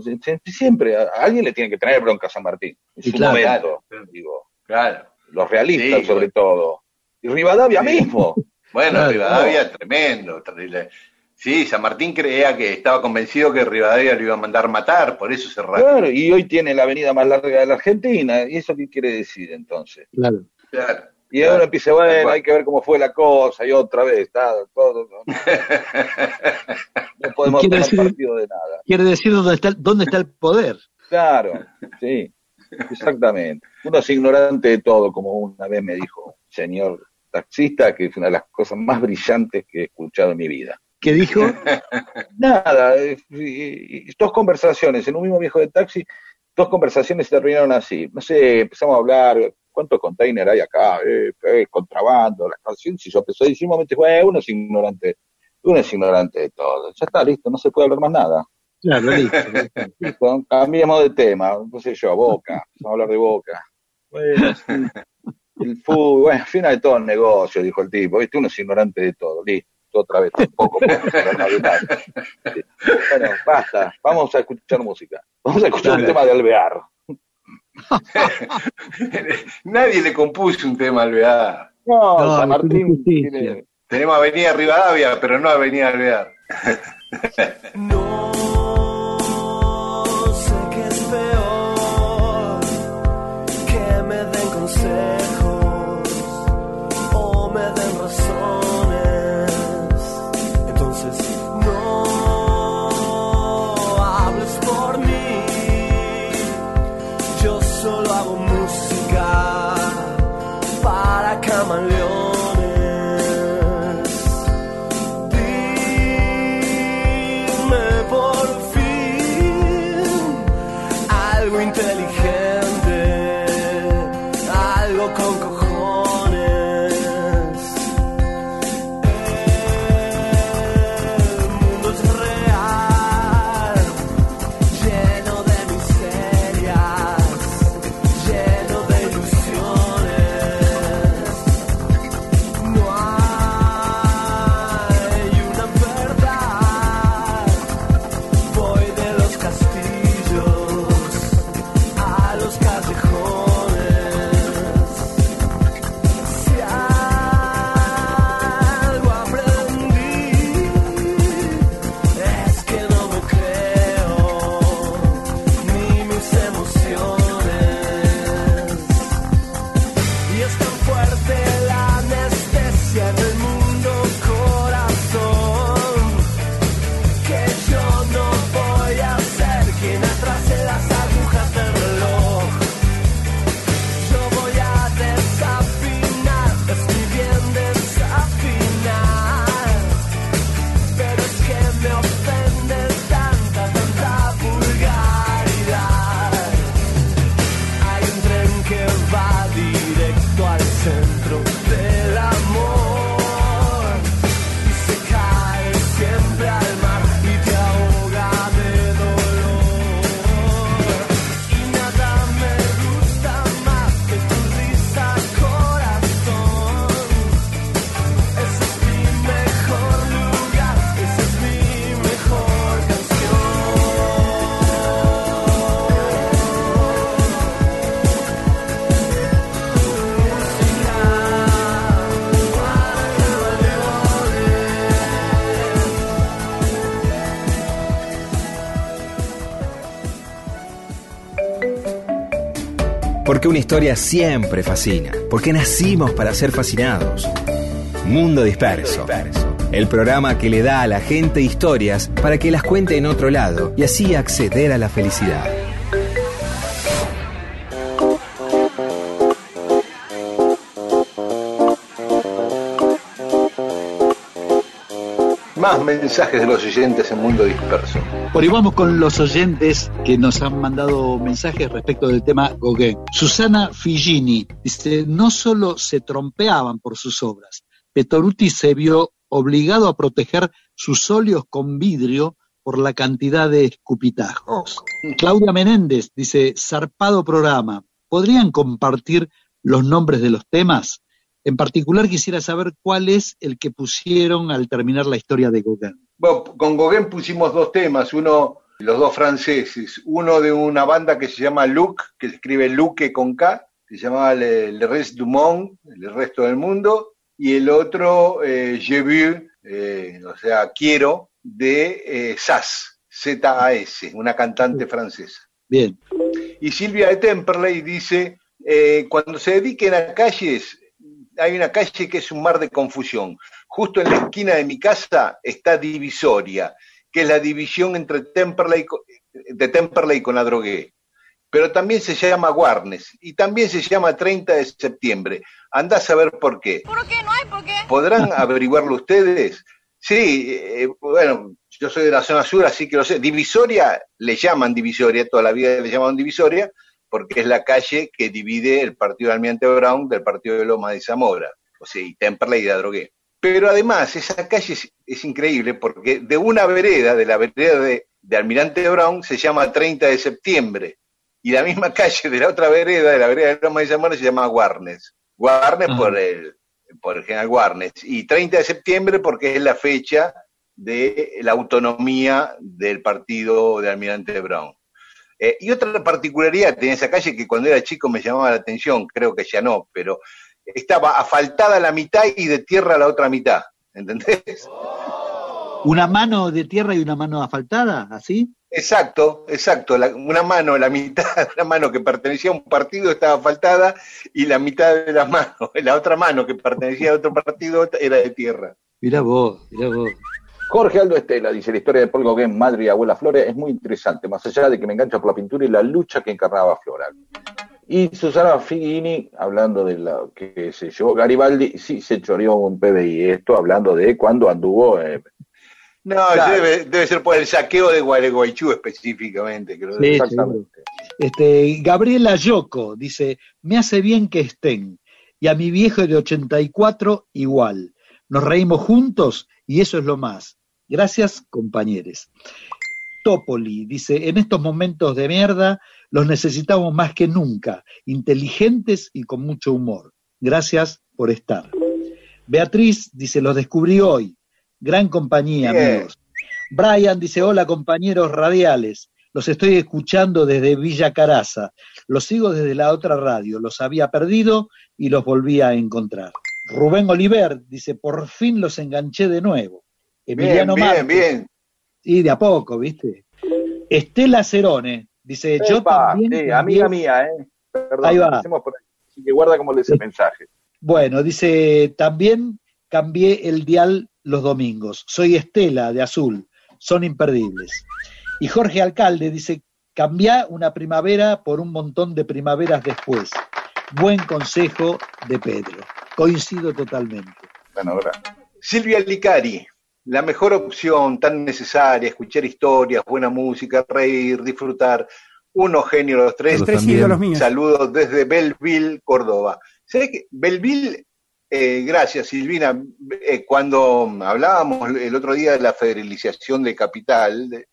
siempre, a, a alguien le tiene que traer bronca a San Martín, en su claro, momento, digo, Claro. los realistas Sí, sobre todo, y Rivadavia Sí. mismo, [laughs] Bueno, Claro. Rivadavia, tremendo. terrible. Sí, San Martín creía que estaba convencido que Rivadavia lo iba a mandar matar, por eso se claro, y hoy tiene la avenida más larga de la Argentina, y eso qué quiere decir entonces. Claro. Claro. Y ahora Claro, empieza, bueno, cual. hay que ver cómo fue la cosa, y otra vez, está todo, no, [laughs] no podemos tomar decir- partido de nada. Quiere decir dónde está, el- dónde está el poder. Claro, sí, [laughs] exactamente. Uno es ignorante de todo, como una vez me dijo un señor taxista, que es una de las cosas más brillantes que he escuchado en mi vida. ¿Qué dijo? [laughs] Nada, eh, dos conversaciones, en un mismo viejo de taxi, dos conversaciones se terminaron así. No sé, empezamos a hablar, ¿cuántos containers hay acá? Eh, eh, contrabando, las canciones, y yo un momento, bueno, uno es ignorante, uno es ignorante de todo. Ya está, listo, no se puede hablar más nada. Claro, listo. [laughs] Listo, cambiemos de tema, no sé yo, Boca, vamos a hablar de Boca. Bueno, el fútbol, bueno, al final de todo el negocio, dijo el tipo, viste, uno es ignorante de todo, listo, otra vez tampoco. [laughs] Bueno, basta, vamos a escuchar música. Vamos a escuchar un Dale. tema de Alvear. [laughs] Nadie le compuso un tema al Alvear. No, No, San Martín tiene- Tenemos Avenida Rivadavia, pero no Avenida Alvear. No Una historia siempre fascina. Porque nacimos para ser fascinados. Mundo Disperso. El programa que le da a la gente historias para que las cuente en otro lado y así acceder a la felicidad. Más mensajes de los oyentes en Mundo Disperso. Por ahí vamos con los oyentes que nos han mandado mensajes respecto del tema Gauguin. Susana Figini dice, no solo se trompeaban por sus obras, Petoruti se vio obligado a proteger sus óleos con vidrio por la cantidad de escupitajos. Claudia Menéndez dice, zarpado programa, ¿podrían compartir los nombres de los temas? En particular quisiera saber cuál es el que pusieron al terminar la historia de Gauguin. Bueno, con Gauguin pusimos dos temas, uno, los dos franceses, uno de una banda que se llama Luc, que se escribe Luque con K, que se llamaba Le, Le Reste du Monde, el resto del mundo, y el otro, eh, Je eh, o sea, quiero, de eh, SAS, Z-A-S, una cantante francesa. Bien. Y Silvia de Temperley dice, eh, cuando se dediquen a calles, hay una calle que es un mar de confusión. Justo en la esquina de mi casa está Divisoria, que es la división entre Temperley, de Temperley con la Drogué. Pero también se llama Warnes y también se llama 30 de septiembre. Andá a saber por qué. ¿Por qué? No hay por qué. ¿Podrán [laughs] averiguarlo ustedes? Sí, eh, bueno, yo soy de la zona sur, así que lo sé. Divisoria, le llaman Divisoria, toda la vida le llamaban Divisoria, porque es la calle que divide el partido de Almirante Brown del partido de Loma de Zamora, o sea, y Temperley y de Adrogué. Pero además, esa calle es, es increíble porque de una vereda, de la vereda de, de Almirante Brown, se llama 30 de septiembre, y la misma [laughs] calle de la otra vereda, de la vereda de Loma de Zamora, se llama Warnes. Warnes por el, por el general Warnes. Y 30 de septiembre porque es la fecha de la autonomía del partido de Almirante Brown. Eh, y otra particularidad que tenía esa calle que cuando era chico me llamaba la atención, creo que ya no, pero estaba asfaltada la mitad y de tierra la otra mitad. ¿Entendés? Una mano de tierra y una mano asfaltada, ¿así? Exacto, exacto. La- una mano, la mitad, [laughs] una mano que pertenecía a un partido estaba asfaltada y la mitad de la mano, [laughs] la otra mano que pertenecía a otro partido era de tierra. Mirá vos, mirá vos. Jorge Aldo Estela dice, la historia de Paul Gauguin, madre y abuela Flora, es muy interesante, más allá de que me engancha por la pintura y la lucha que encarnaba Flora. Y Susana Figuini, hablando de la que se llevó Garibaldi, sí se choreó un PBI, esto hablando de cuando anduvo... eh, No, Claro. debe, debe ser por el saqueo de Gualeguaychú específicamente. Creo. Sí, exactamente. Este, Gabriela Yoko dice, me hace bien que estén. Y a mi viejo de 84 igual. Nos reímos juntos y eso es lo más. Gracias, compañeros. Topoli dice, en estos momentos de mierda los necesitamos más que nunca, inteligentes y con mucho humor. Gracias por estar. Beatriz dice, los descubrí hoy. Gran compañía, Bien. amigos. Brian dice, hola compañeros radiales. Los estoy escuchando desde Villa Caraza. Los sigo desde la otra radio. Los había perdido y los volví a encontrar. Rubén Oliver dice, por fin los enganché de nuevo. Bien, Emiliano bien, Márquez, bien. y de a poco, ¿viste? Estela Cerone dice, yo Epa, también... sí, cambié- amiga mía, ¿eh? Perdón, Ahí va. empecemos por ahí. Así que guarda como le dice el mensaje. Bueno, dice, también cambié el dial los domingos. Soy Estela de Azul, son imperdibles. Y Jorge Alcalde dice, cambia una primavera por un montón de primaveras después. Buen consejo de Pedro. Coincido totalmente. Bueno, ahora. Silvia Licari, la mejor opción tan necesaria, escuchar historias, buena música, reír, disfrutar. Unos genios los tres. Los Tres ídolos míos. Saludos desde Belleville, Córdoba. ¿Sabés que Belleville, eh, gracias Silvina, eh, cuando hablábamos el otro día de la federalización de capital de,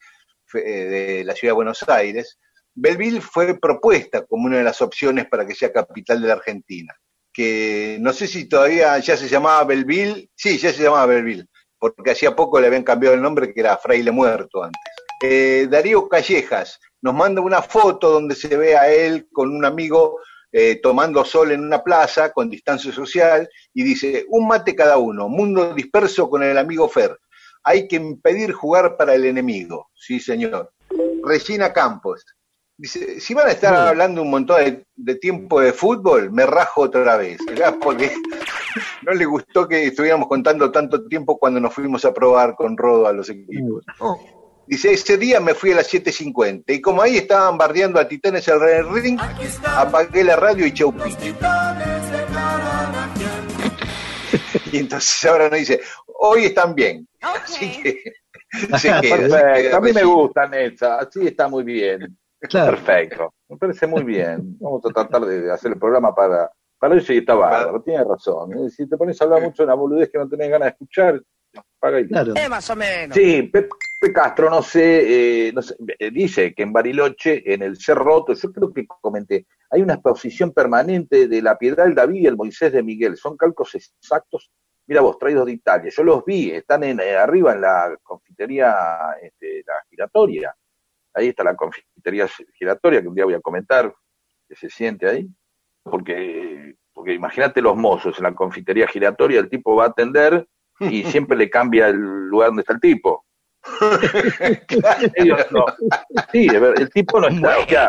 eh, de la ciudad de Buenos Aires, Belleville fue propuesta como una de las opciones para que sea capital de la Argentina. Que no sé si todavía ya se llamaba Belleville, sí, ya se llamaba Belleville, porque hacía poco le habían cambiado el nombre que era Fraile Muerto antes. Eh, Darío Callejas nos manda una foto donde se ve a él con un amigo eh, tomando sol en una plaza con distancia social y dice, un mate cada uno, mundo disperso con el amigo Fer. Hay que impedir jugar para el enemigo. Sí, señor. Regina Campos. Dice, si van a estar hablando un montón de, de tiempo de fútbol, me rajo otra vez. ¿verdad? Porque [laughs] no le gustó que estuviéramos contando tanto tiempo cuando nos fuimos a probar con Rodo a los equipos. Dice, ese día me fui a las 7.50 y como ahí estaban bardeando a Titanes al el ring, apagué la radio y chau pi. [laughs] Y entonces ahora nos dice, hoy están bien. Así que [laughs] se queda. se Perfecto. queda A mí me Regina. gusta, Netza. Así está muy bien. Claro. Perfecto. Me parece muy bien. Vamos a tratar de hacer el programa para, para eso y está bárbaro. Tiene razón. ¿eh? Si te pones a hablar mucho de una boludez que no tenés ganas de escuchar, paga y Claro. Eh, más o menos. Sí, Pepe Castro, no sé, eh, no sé, eh, dice que en Bariloche, en el Cerro Roto, yo creo que comenté, hay una exposición permanente de la piedra del David y el Moisés de Miguel. Son calcos exactos, mira vos, traídos de Italia. Yo los vi, están en, eh, arriba en la confitería, este, la giratoria. Ahí está la confitería giratoria, que un día voy a comentar, que se siente ahí. Porque, porque imagínate los mozos en la confitería giratoria, el tipo va a atender y [laughs] siempre le cambia el lugar donde está el tipo. [laughs] No. Sí, el tipo no está, o sea,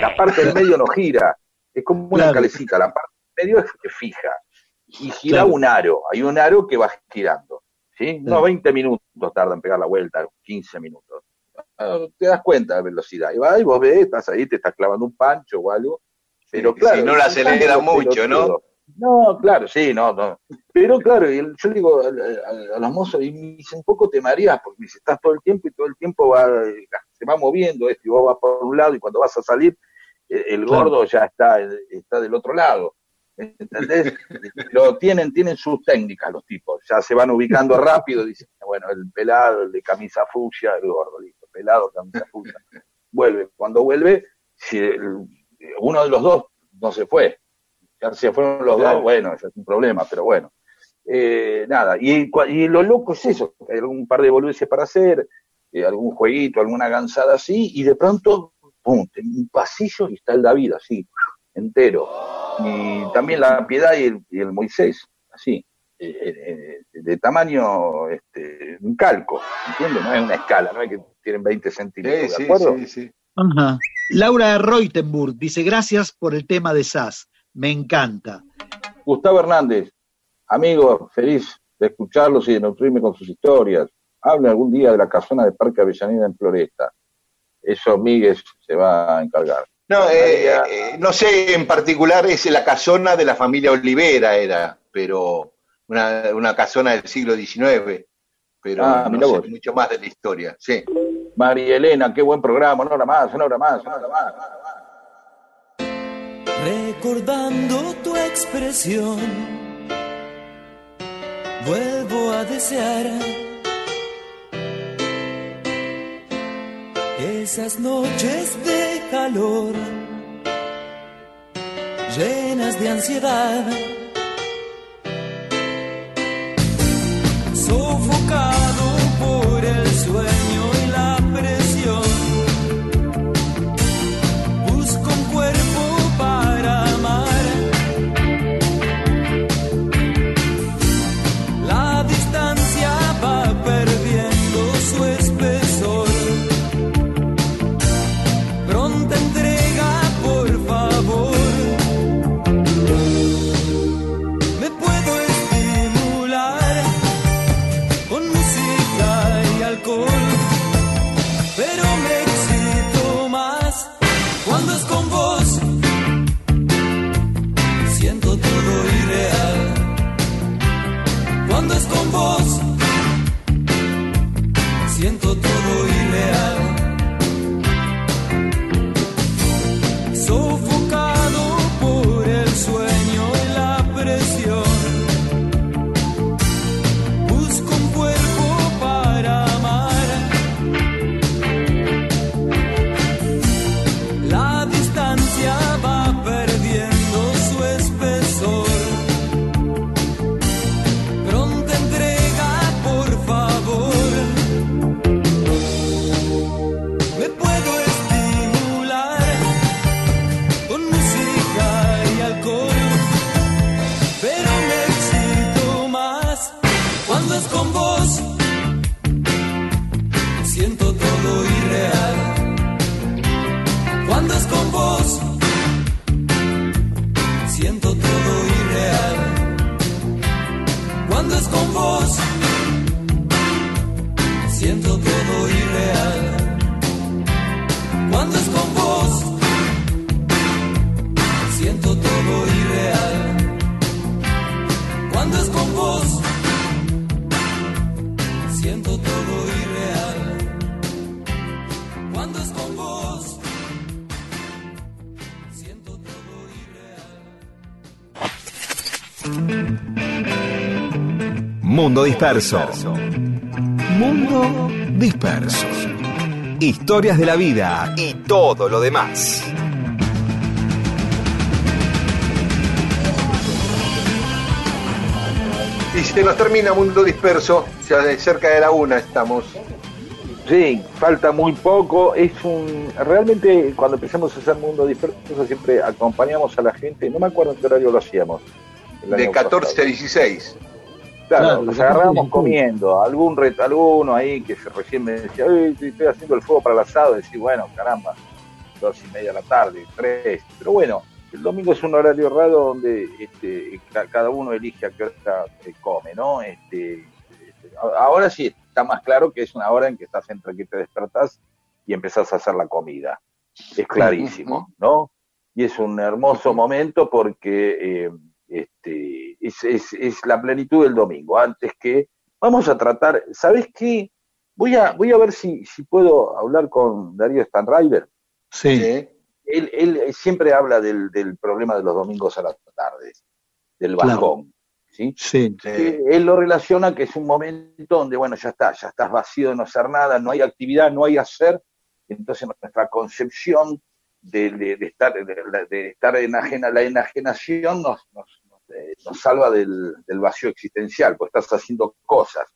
la parte del medio no gira, es como una Claro. calecita, la parte del medio es fija y gira Claro. un aro, hay un aro que va girando, ¿sí? No, 20 minutos tarda en pegar la vuelta, 15 minutos. Te das cuenta de la velocidad, y va y vos ves, estás ahí, te estás clavando un pancho o algo, pero Sí, claro. si no la acelera mucho, ¿no? No, claro, sí, no, no. Pero claro, yo digo a, a- a los mozos, y me dice, un poco te mareas, porque me dice, estás todo el tiempo y todo el tiempo va, eh, se va moviendo esto, y vos vas por un lado, y cuando vas a salir, eh, el gordo ya está, está del otro lado. ¿Entendés? [laughs] Lo tienen, tienen sus técnicas los tipos, ya se van ubicando rápido, dicen, bueno, el pelado, el de camisa fucsia, el gordo, listo, pelado, camisa fucsia. Vuelve, cuando vuelve, si el- uno de los dos no se fue, García fueron los Claro. dos, bueno, eso es un problema, pero bueno. Eh, nada, y, lo loco es eso, hay algún par de boludeces para hacer, eh, algún jueguito, alguna gansada así, y de pronto, pum, en un pasillo y está el David así, entero. Y también la Piedad y el, y el Moisés, así, eh, eh, de tamaño, este, un calco, ¿entiendes? No es una escala, no es que tienen 20 centímetros, Sí, ¿de sí, acuerdo? sí, sí. Ajá. Laura Reutenburg dice, gracias por el tema de SAS, me encanta. Gustavo Hernández, amigo, feliz de escucharlos y de nutrirme con sus historias. Hable algún día de la casona de Parque Avellaneda en Floresta. Eso Miguel se va a encargar. No, eh, eh, no sé en particular, es la casona de la familia Olivera, era, pero una, una casona del siglo XIX, pero Ah, no sé vos. mucho más de la historia. Sí. María Elena, qué buen programa, una hora más, una hora más, una hora más. Recordando tu expresión, vuelvo a desear esas noches de calor, llenas de ansiedad, Mundo Disperso. Mundo Disperso. Historias de la vida y todo lo demás. Y se nos termina Mundo Disperso, ya de cerca de la una estamos. Sí, falta muy poco. Es un realmente cuando empezamos a hacer Mundo Disperso siempre acompañamos a la gente. No me acuerdo en qué horario lo hacíamos. De año 14 a pasado. 16. Claro, Claro, nos agarrábamos 14 a comiendo. Algún ret, alguno ahí que se recién me decía, "Ay, estoy haciendo el fuego para el asado. Y decía, bueno, caramba, dos y media de la tarde, tres. Pero bueno, el domingo es un horario raro donde este, ca- cada uno elige a qué hora eh, come, ¿no? Este, este, ahora sí está más claro que es una hora en que estás entre que te despertás y empezás a hacer la comida. Es clarísimo, ¿no? Y es un hermoso momento porque eh, este, es, es- es la plenitud del domingo. Antes que vamos a tratar, ¿sabes qué? Voy a, voy a ver si, si puedo hablar con Darío Stanriver. Sí. ¿sí? Él, él siempre habla del, del problema de los domingos a las tardes, del Claro. balcón. ¿sí? Sí. Él lo relaciona que es un momento donde, bueno, ya está, ya estás vacío de no hacer nada, no hay actividad, no hay hacer. Entonces nuestra concepción de, de- de estar, de, de estar enajena, la enajenación nos, nos, eh, nos salva del, del vacío existencial, pues estás haciendo cosas.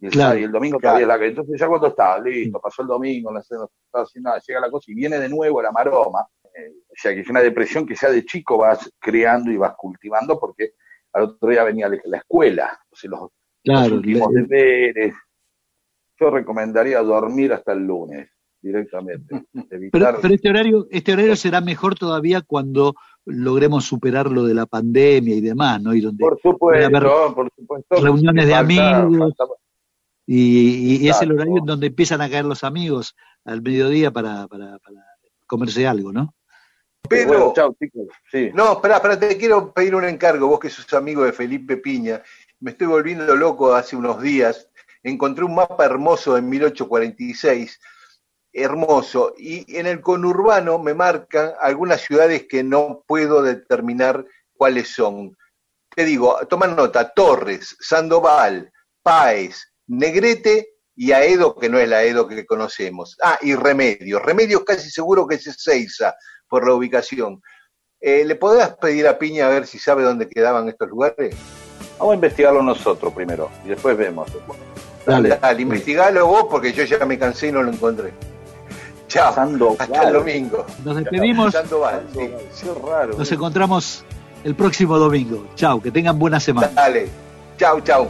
Y el, Claro. sábado y el domingo todavía es la que. Entonces, ya cuando está, listo, pasó el domingo, no sé, no estaba haciendo nada, llega la cosa y viene de nuevo la maroma. eh, o sea, que es una depresión que ya de chico vas creando y vas cultivando, porque al otro día venía la la escuela, o sea, los, los Claro, últimos le- deberes. Yo recomendaría dormir hasta el lunes directamente. [laughs] Evitar. Pero, pero este horario, este horario será mejor todavía cuando logremos superar lo de la pandemia y demás, ¿no? Y donde por haber supuesto, por supuesto. reuniones de Falta- amigos. falta- y, y es el horario en donde empiezan a caer los amigos al mediodía para, para, para comerse algo, ¿no? Pero, Bueno, chao, chicos. Sí. no, espera, espera, te quiero pedir un encargo, vos que sos amigo de Felipe Piña. Me estoy volviendo loco hace unos días. Encontré un mapa hermoso en 1846, hermoso, y en el conurbano me marcan algunas ciudades que no puedo determinar cuáles son. Te digo, toma nota, Torres, Sandoval, Páez, Negrete y Aedo, que no es la Aedo que conocemos. Ah, y Remedios. Remedios casi seguro que es Ezeiza, por la ubicación. Eh, ¿Le podrás pedir a Piña a ver si sabe dónde quedaban estos lugares? Vamos a investigarlo nosotros primero y después vemos. Dale, dale, investigalo vos porque yo ya me cansé y no lo encontré. Chao, hasta el domingo. Nos despedimos, Sandoval, sí. Qué raro. nos encontramos el próximo domingo. Chao, que tengan buena semana. Dale, chao, chao.